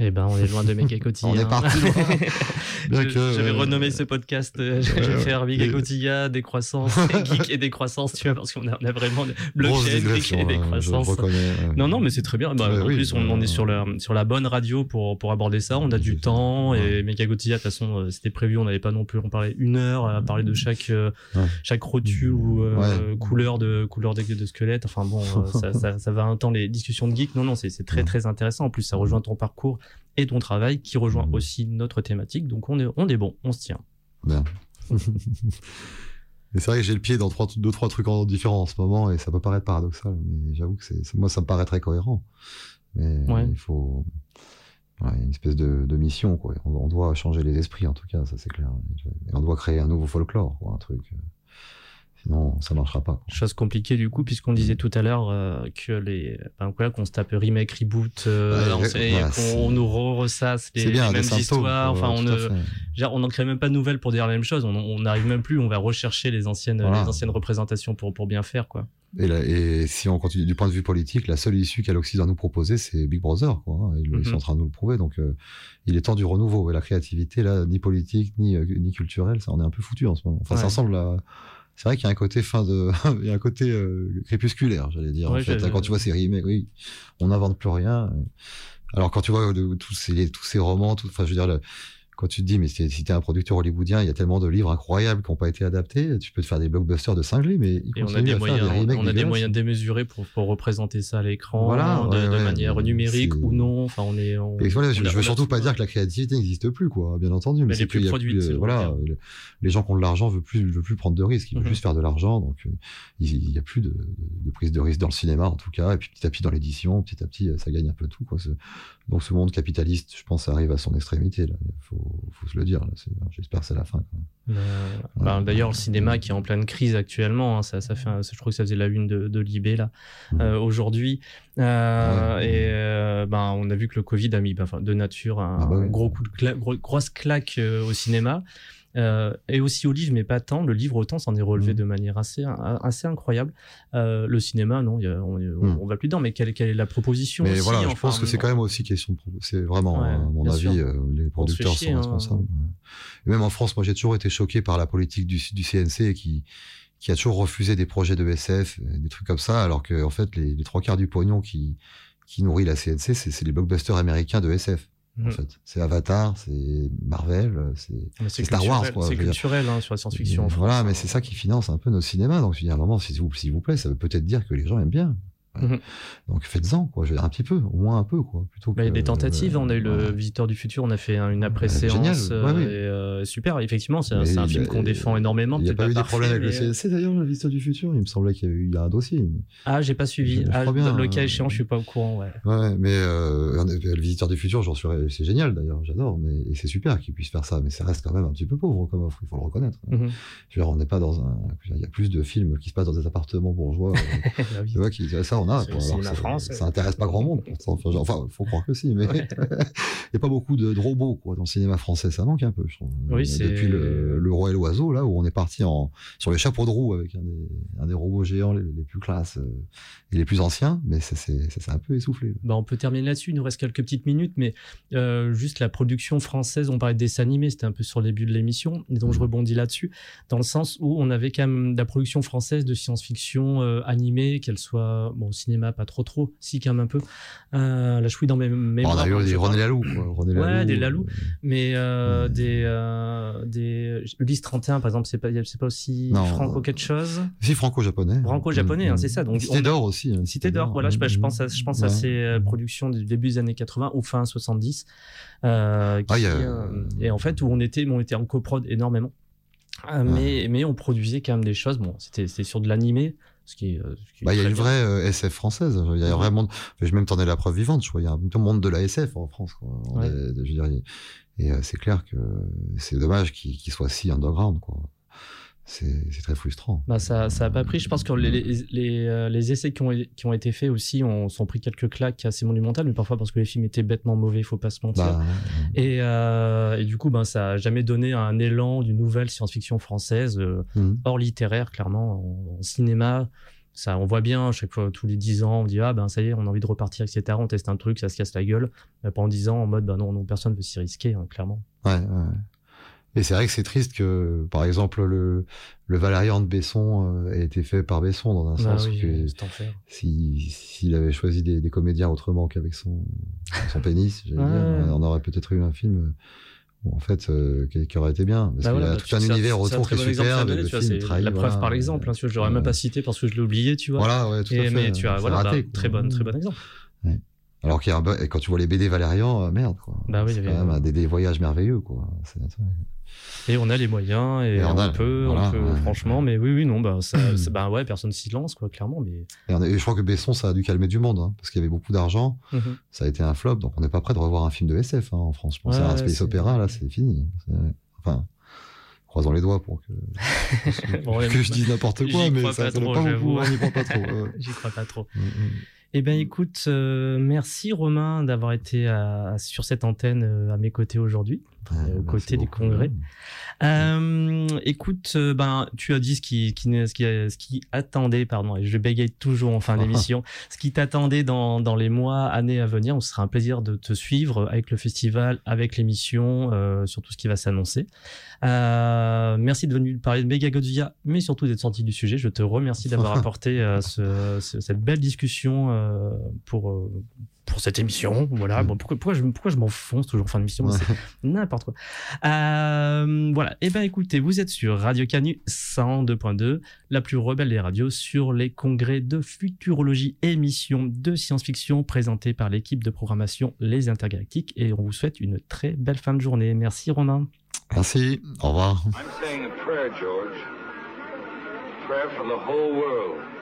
Eh ben, on est loin de Cotilla. on est parti loin. J'avais renommé ce podcast, euh, je vais faire Méga Cotilla, décroissance, geek et décroissance, tu vois, parce qu'on a, vraiment blockchain, geek et décroissance. non, non, mais c'est très bien. Bah, en plus, on, on, est sur la, sur la bonne radio pour, pour aborder ça. On a du temps et Méga Cotilla, de toute façon, euh, c'était prévu. On n'avait pas non plus, on parlait une heure à parler de chaque, euh, chaque rotule ou couleur de, couleur de, squelette. Enfin bon, ça, va un temps les discussions de geek. Non, non, c'est très, très intéressant. En plus, ça rejoint ton parcours et ton travail qui rejoint aussi notre thématique. Donc on est, on est bon, on se tient. Bien. c'est vrai que j'ai le pied dans trois, deux, trois trucs différents en ce moment et ça peut paraître paradoxal, mais j'avoue que c'est, moi, ça me paraît très cohérent. Mais il faut une espèce de, mission. Quoi. On, doit changer les esprits, en tout cas, ça c'est clair. Et on doit créer un nouveau folklore, quoi, un truc. Sinon, ça marchera pas. Chose compliquée du coup, puisqu'on disait tout à l'heure euh, que les, ben, qu'on se tape remake, reboot, euh, on, nous ressasse les, mêmes histoires. Enfin, on ne, on n'en crée même pas de nouvelles pour dire la même chose. On n'arrive même plus. On va rechercher les anciennes, les anciennes représentations pour pour bien faire quoi. Et, et, si on continue du point de vue politique, la seule issue qu'a l'Occident nous proposer, c'est Big Brother. Quoi, ils, sont mhm. en train de nous le prouver. Donc, euh, il est temps du renouveau. Et la créativité, là, ni politique, ni, ni culturelle, ça, on est un peu foutu en ce moment. Enfin, ça semble à, c'est vrai qu'il y a un côté fin de, il y a un côté euh, crépusculaire, j'allais dire. en fait, quand tu vois ces remakes, oui, on n'invente plus rien. Alors quand tu vois tous ces tous ces romans, tout, enfin, je veux dire, le, quand tu te dis, mais si tu es un producteur hollywoodien, il y a tellement de livres incroyables qui n'ont pas été adaptés, tu peux te faire des blockbusters de cinglés, mais Et on a des moyens, on a des moyens démesurés pour, pour représenter ça à l'écran, voilà, de, manière numérique ou non. Enfin, on est. je, ne veux surtout pas dire que la créativité n'existe plus, quoi, bien entendu. Mais, c'est plus produite. voilà, les gens qui ont de l'argent veulent plus, veulent plus prendre de risques, ils veulent mhm. juste faire de l'argent, donc euh, il n'y a plus de, de, prise de risque dans le cinéma en tout cas, et puis petit à petit dans l'édition, petit à petit, ça gagne un peu tout, quoi. Donc ce monde capitaliste, je pense, arrive à son extrémité. Là. Il faut, faut se le dire. J'espère que c'est la fin. Ben, d'ailleurs, le cinéma qui est en pleine crise actuellement, hein, ça, ça fait, je crois que ça faisait la une de, de Libé là mmh. euh, aujourd'hui. Euh, et euh, ben, on a vu que le Covid a mis ben, de nature un, ah bah gros coup de grosse claque au cinéma. Euh, et aussi au livre, mais pas tant. Le livre, autant, s'en est relevé mmh. de manière assez, assez incroyable. Euh, le cinéma, non, on, mmh. on, va plus dedans, mais quelle, quelle est la proposition Mais voilà, je pense que c'est quand même aussi question de. C'est vraiment, à mon avis, euh, les producteurs sont hein. responsables. Et même en France, moi, j'ai toujours été choqué par la politique du, du CNC qui qui a toujours refusé des projets de SF, des trucs comme ça, alors que en fait, les, les trois quarts du pognon qui, qui nourrit la CNC, c'est les blockbusters américains de SF. En mm. fait. C'est Avatar, c'est Marvel, c'est Star Wars. C'est culturel hein, sur la science-fiction. Voilà, mais c'est ça qui finance un peu nos cinémas. Donc, un moment, s'il vous, vous plaît, ça veut peut-être dire que les gens aiment bien. Mhm. Donc faites-en, quoi. Je veux dire, un petit peu, au moins un peu, quoi. Plutôt bah, il y a des tentatives. on a eu le Visiteur du futur. On a fait une après-séance. Euh, euh, super. Effectivement, c'est un, film qu'on défend énormément. Il n'y a pas eu des problèmes avec le CNC d'ailleurs, le Visiteur du futur? Il me semblait qu'il y a eu un dossier. Ah, j'ai pas suivi. Ah, le cas échéant, je suis pas au courant. Ouais. Ouais, mais euh, le Visiteur du futur, j'en suis. C'est génial d'ailleurs. J'adore. Mais et c'est super qu'il puisse faire ça. Mais ça reste quand même un petit peu pauvre comme offre. Il faut le reconnaître. Mhm. Je veux dire, on n'est pas dans un. Il y a plus de films qui se passent dans des appartements bourgeois. Tu vois, qui ça, a. Ça intéresse pas grand monde. Enfin, faut croire que si, mais il n'y a pas beaucoup de, robots quoi dans le cinéma français. Ça manque un peu, je trouve. Oui, Depuis le, le, roi et l'oiseau, là où on est parti en sur les chapeaux de roue avec un des, un des robots géants les, plus classes euh, et les plus anciens, mais ça s'est un peu essoufflé. Bah, on peut terminer là-dessus. Il nous reste quelques petites minutes, mais euh, juste la production française. On parlait de dessins animés, c'était un peu sur le début de l'émission, et donc je mmh. rebondis là-dessus dans le sens où on avait quand même de la production française de science-fiction euh, animée, qu'elle soit bon au cinéma pas trop trop, si quand même un peu. Euh, là, je suis dans mes mémoires. On a eu des René Laloux, René Laloux, ouais, des Lalou, euh, mais euh, des euh, des Ulysse 31 par exemple, c'est pas c'est pas aussi franco quelque chose? Si franco-japonais. Franco-japonais, hein, c'est ça. Donc Cité d'or aussi. Hein, Cité d'or, voilà. Je, je, pense à je pense à ces productions du début des années 80 ou fin 70. Euh, qui, ah, et en fait où on était on était en coprod énormément. mais, mais on produisait quand même des choses. Bon, c'était sur de l'animé, euh, bah, il y a une vraie euh, SF française. Il y a vraiment. Je vais même t'en ai la preuve vivante. Je crois. Il y a un monde de la SF en France. et euh, c'est clair que c'est dommage qu'il soit si underground. Quoi c'est très frustrant. Bah ça ça a pas pris. Je pense que les, les, euh, les, essais qui ont, qui ont été faits aussi ont sont pris quelques claques assez monumentales, mais parfois parce que les films étaient bêtement mauvais, il faut pas se mentir. Bah, et, euh, et, du coup, ben ça a jamais donné un élan d'une nouvelle science-fiction française euh, mmh. hors littéraire, clairement en, cinéma ça, on voit bien, chaque fois, tous les 10 ans, on dit, ah ben ça y est, on a envie de repartir, etc. On teste un truc, ça se casse la gueule. Pendant 10 ans, en mode, ben non, non personne ne veut s'y risquer, hein, clairement. Ouais, ouais. Et c'est vrai que c'est triste que, par exemple, le, le Valérian de Besson euh, ait été fait par Besson dans un Bah sens oui, que si- s'il avait choisi des, des comédiens autrement qu'avec son, son pénis, j'allais Ouais. dire, on aurait peut-être eu un film euh, où, en fait, euh, qui, qui aurait été bien. Parce Bah qu'il voilà, y a bah, tout un univers autour qui est trahit, la preuve par l'exemple. Hein, tu vois, je l'aurais même pas cité parce que je l'ai oublié, tu vois. Voilà, ouais, tout Et, à fait. mais tu as, voilà, bah, très, bon exemple. Alors qu'il quand tu vois les BD Valérian, euh, merde, quoi. Bah oui, c'est il y quand avait- même un- des, des voyages merveilleux, quoi. Et on a les moyens et, Et on on, a- peut, voilà, on peut ouais. franchement, mais oui, oui, non, bah, ça, bah ouais, personne s'y lance, quoi, clairement. Mais Et, on a- et je crois que Besson, ça a dû calmer du monde, hein, parce qu'il y avait beaucoup d'argent. Mhm. Ça a été un flop, donc on n'est pas prêt de revoir un film de SF hein, en France. Je pense Ouais, à un space opéra, là, c'est fini. Enfin, croisons les doigts pour que, Bon, ouais, que je dise n'importe quoi, mais ça pas beaucoup, j'avoue. on n'y croit pas trop. ouais, ouais. J'y crois pas trop. Mm, mm. Eh ben, écoute, euh, merci Romain d'avoir été à- sur cette antenne euh, à mes côtés aujourd'hui, Ouais, aux merci côtés des beaucoup. congrès. Euh, écoute, euh, ben, tu as dit ce qui, qui, ce qui, ce qui attendait, pardon, et je bégaye toujours en fin d'émission, ce qui t'attendait dans, dans les mois, années à venir. Ce sera un plaisir de te suivre avec le festival, avec l'émission, euh, sur tout ce qui va s'annoncer. Euh, merci de venir parler de Mega Godzilla, mais surtout d'être sorti du sujet. Je te remercie d'avoir apporté euh, ce- ce- cette belle discussion euh, pour, euh, pour cette émission. Voilà. Bon, pourquoi, pourquoi je, pourquoi je m'enfonce toujours en fin d'émission? Ouais. C'est n'importe quoi. Euh, voilà. Eh ben, écoutez, vous êtes sur Radio Canu 102.2, la plus rebelle des radios sur les congrès de futurologie, émission de science-fiction présentée par l'équipe de programmation Les Intergalactiques. Et on vous souhaite une très belle fin de journée. Merci Romain. Merci, au revoir. I'm saying a prayer, George. A prayer for the whole world.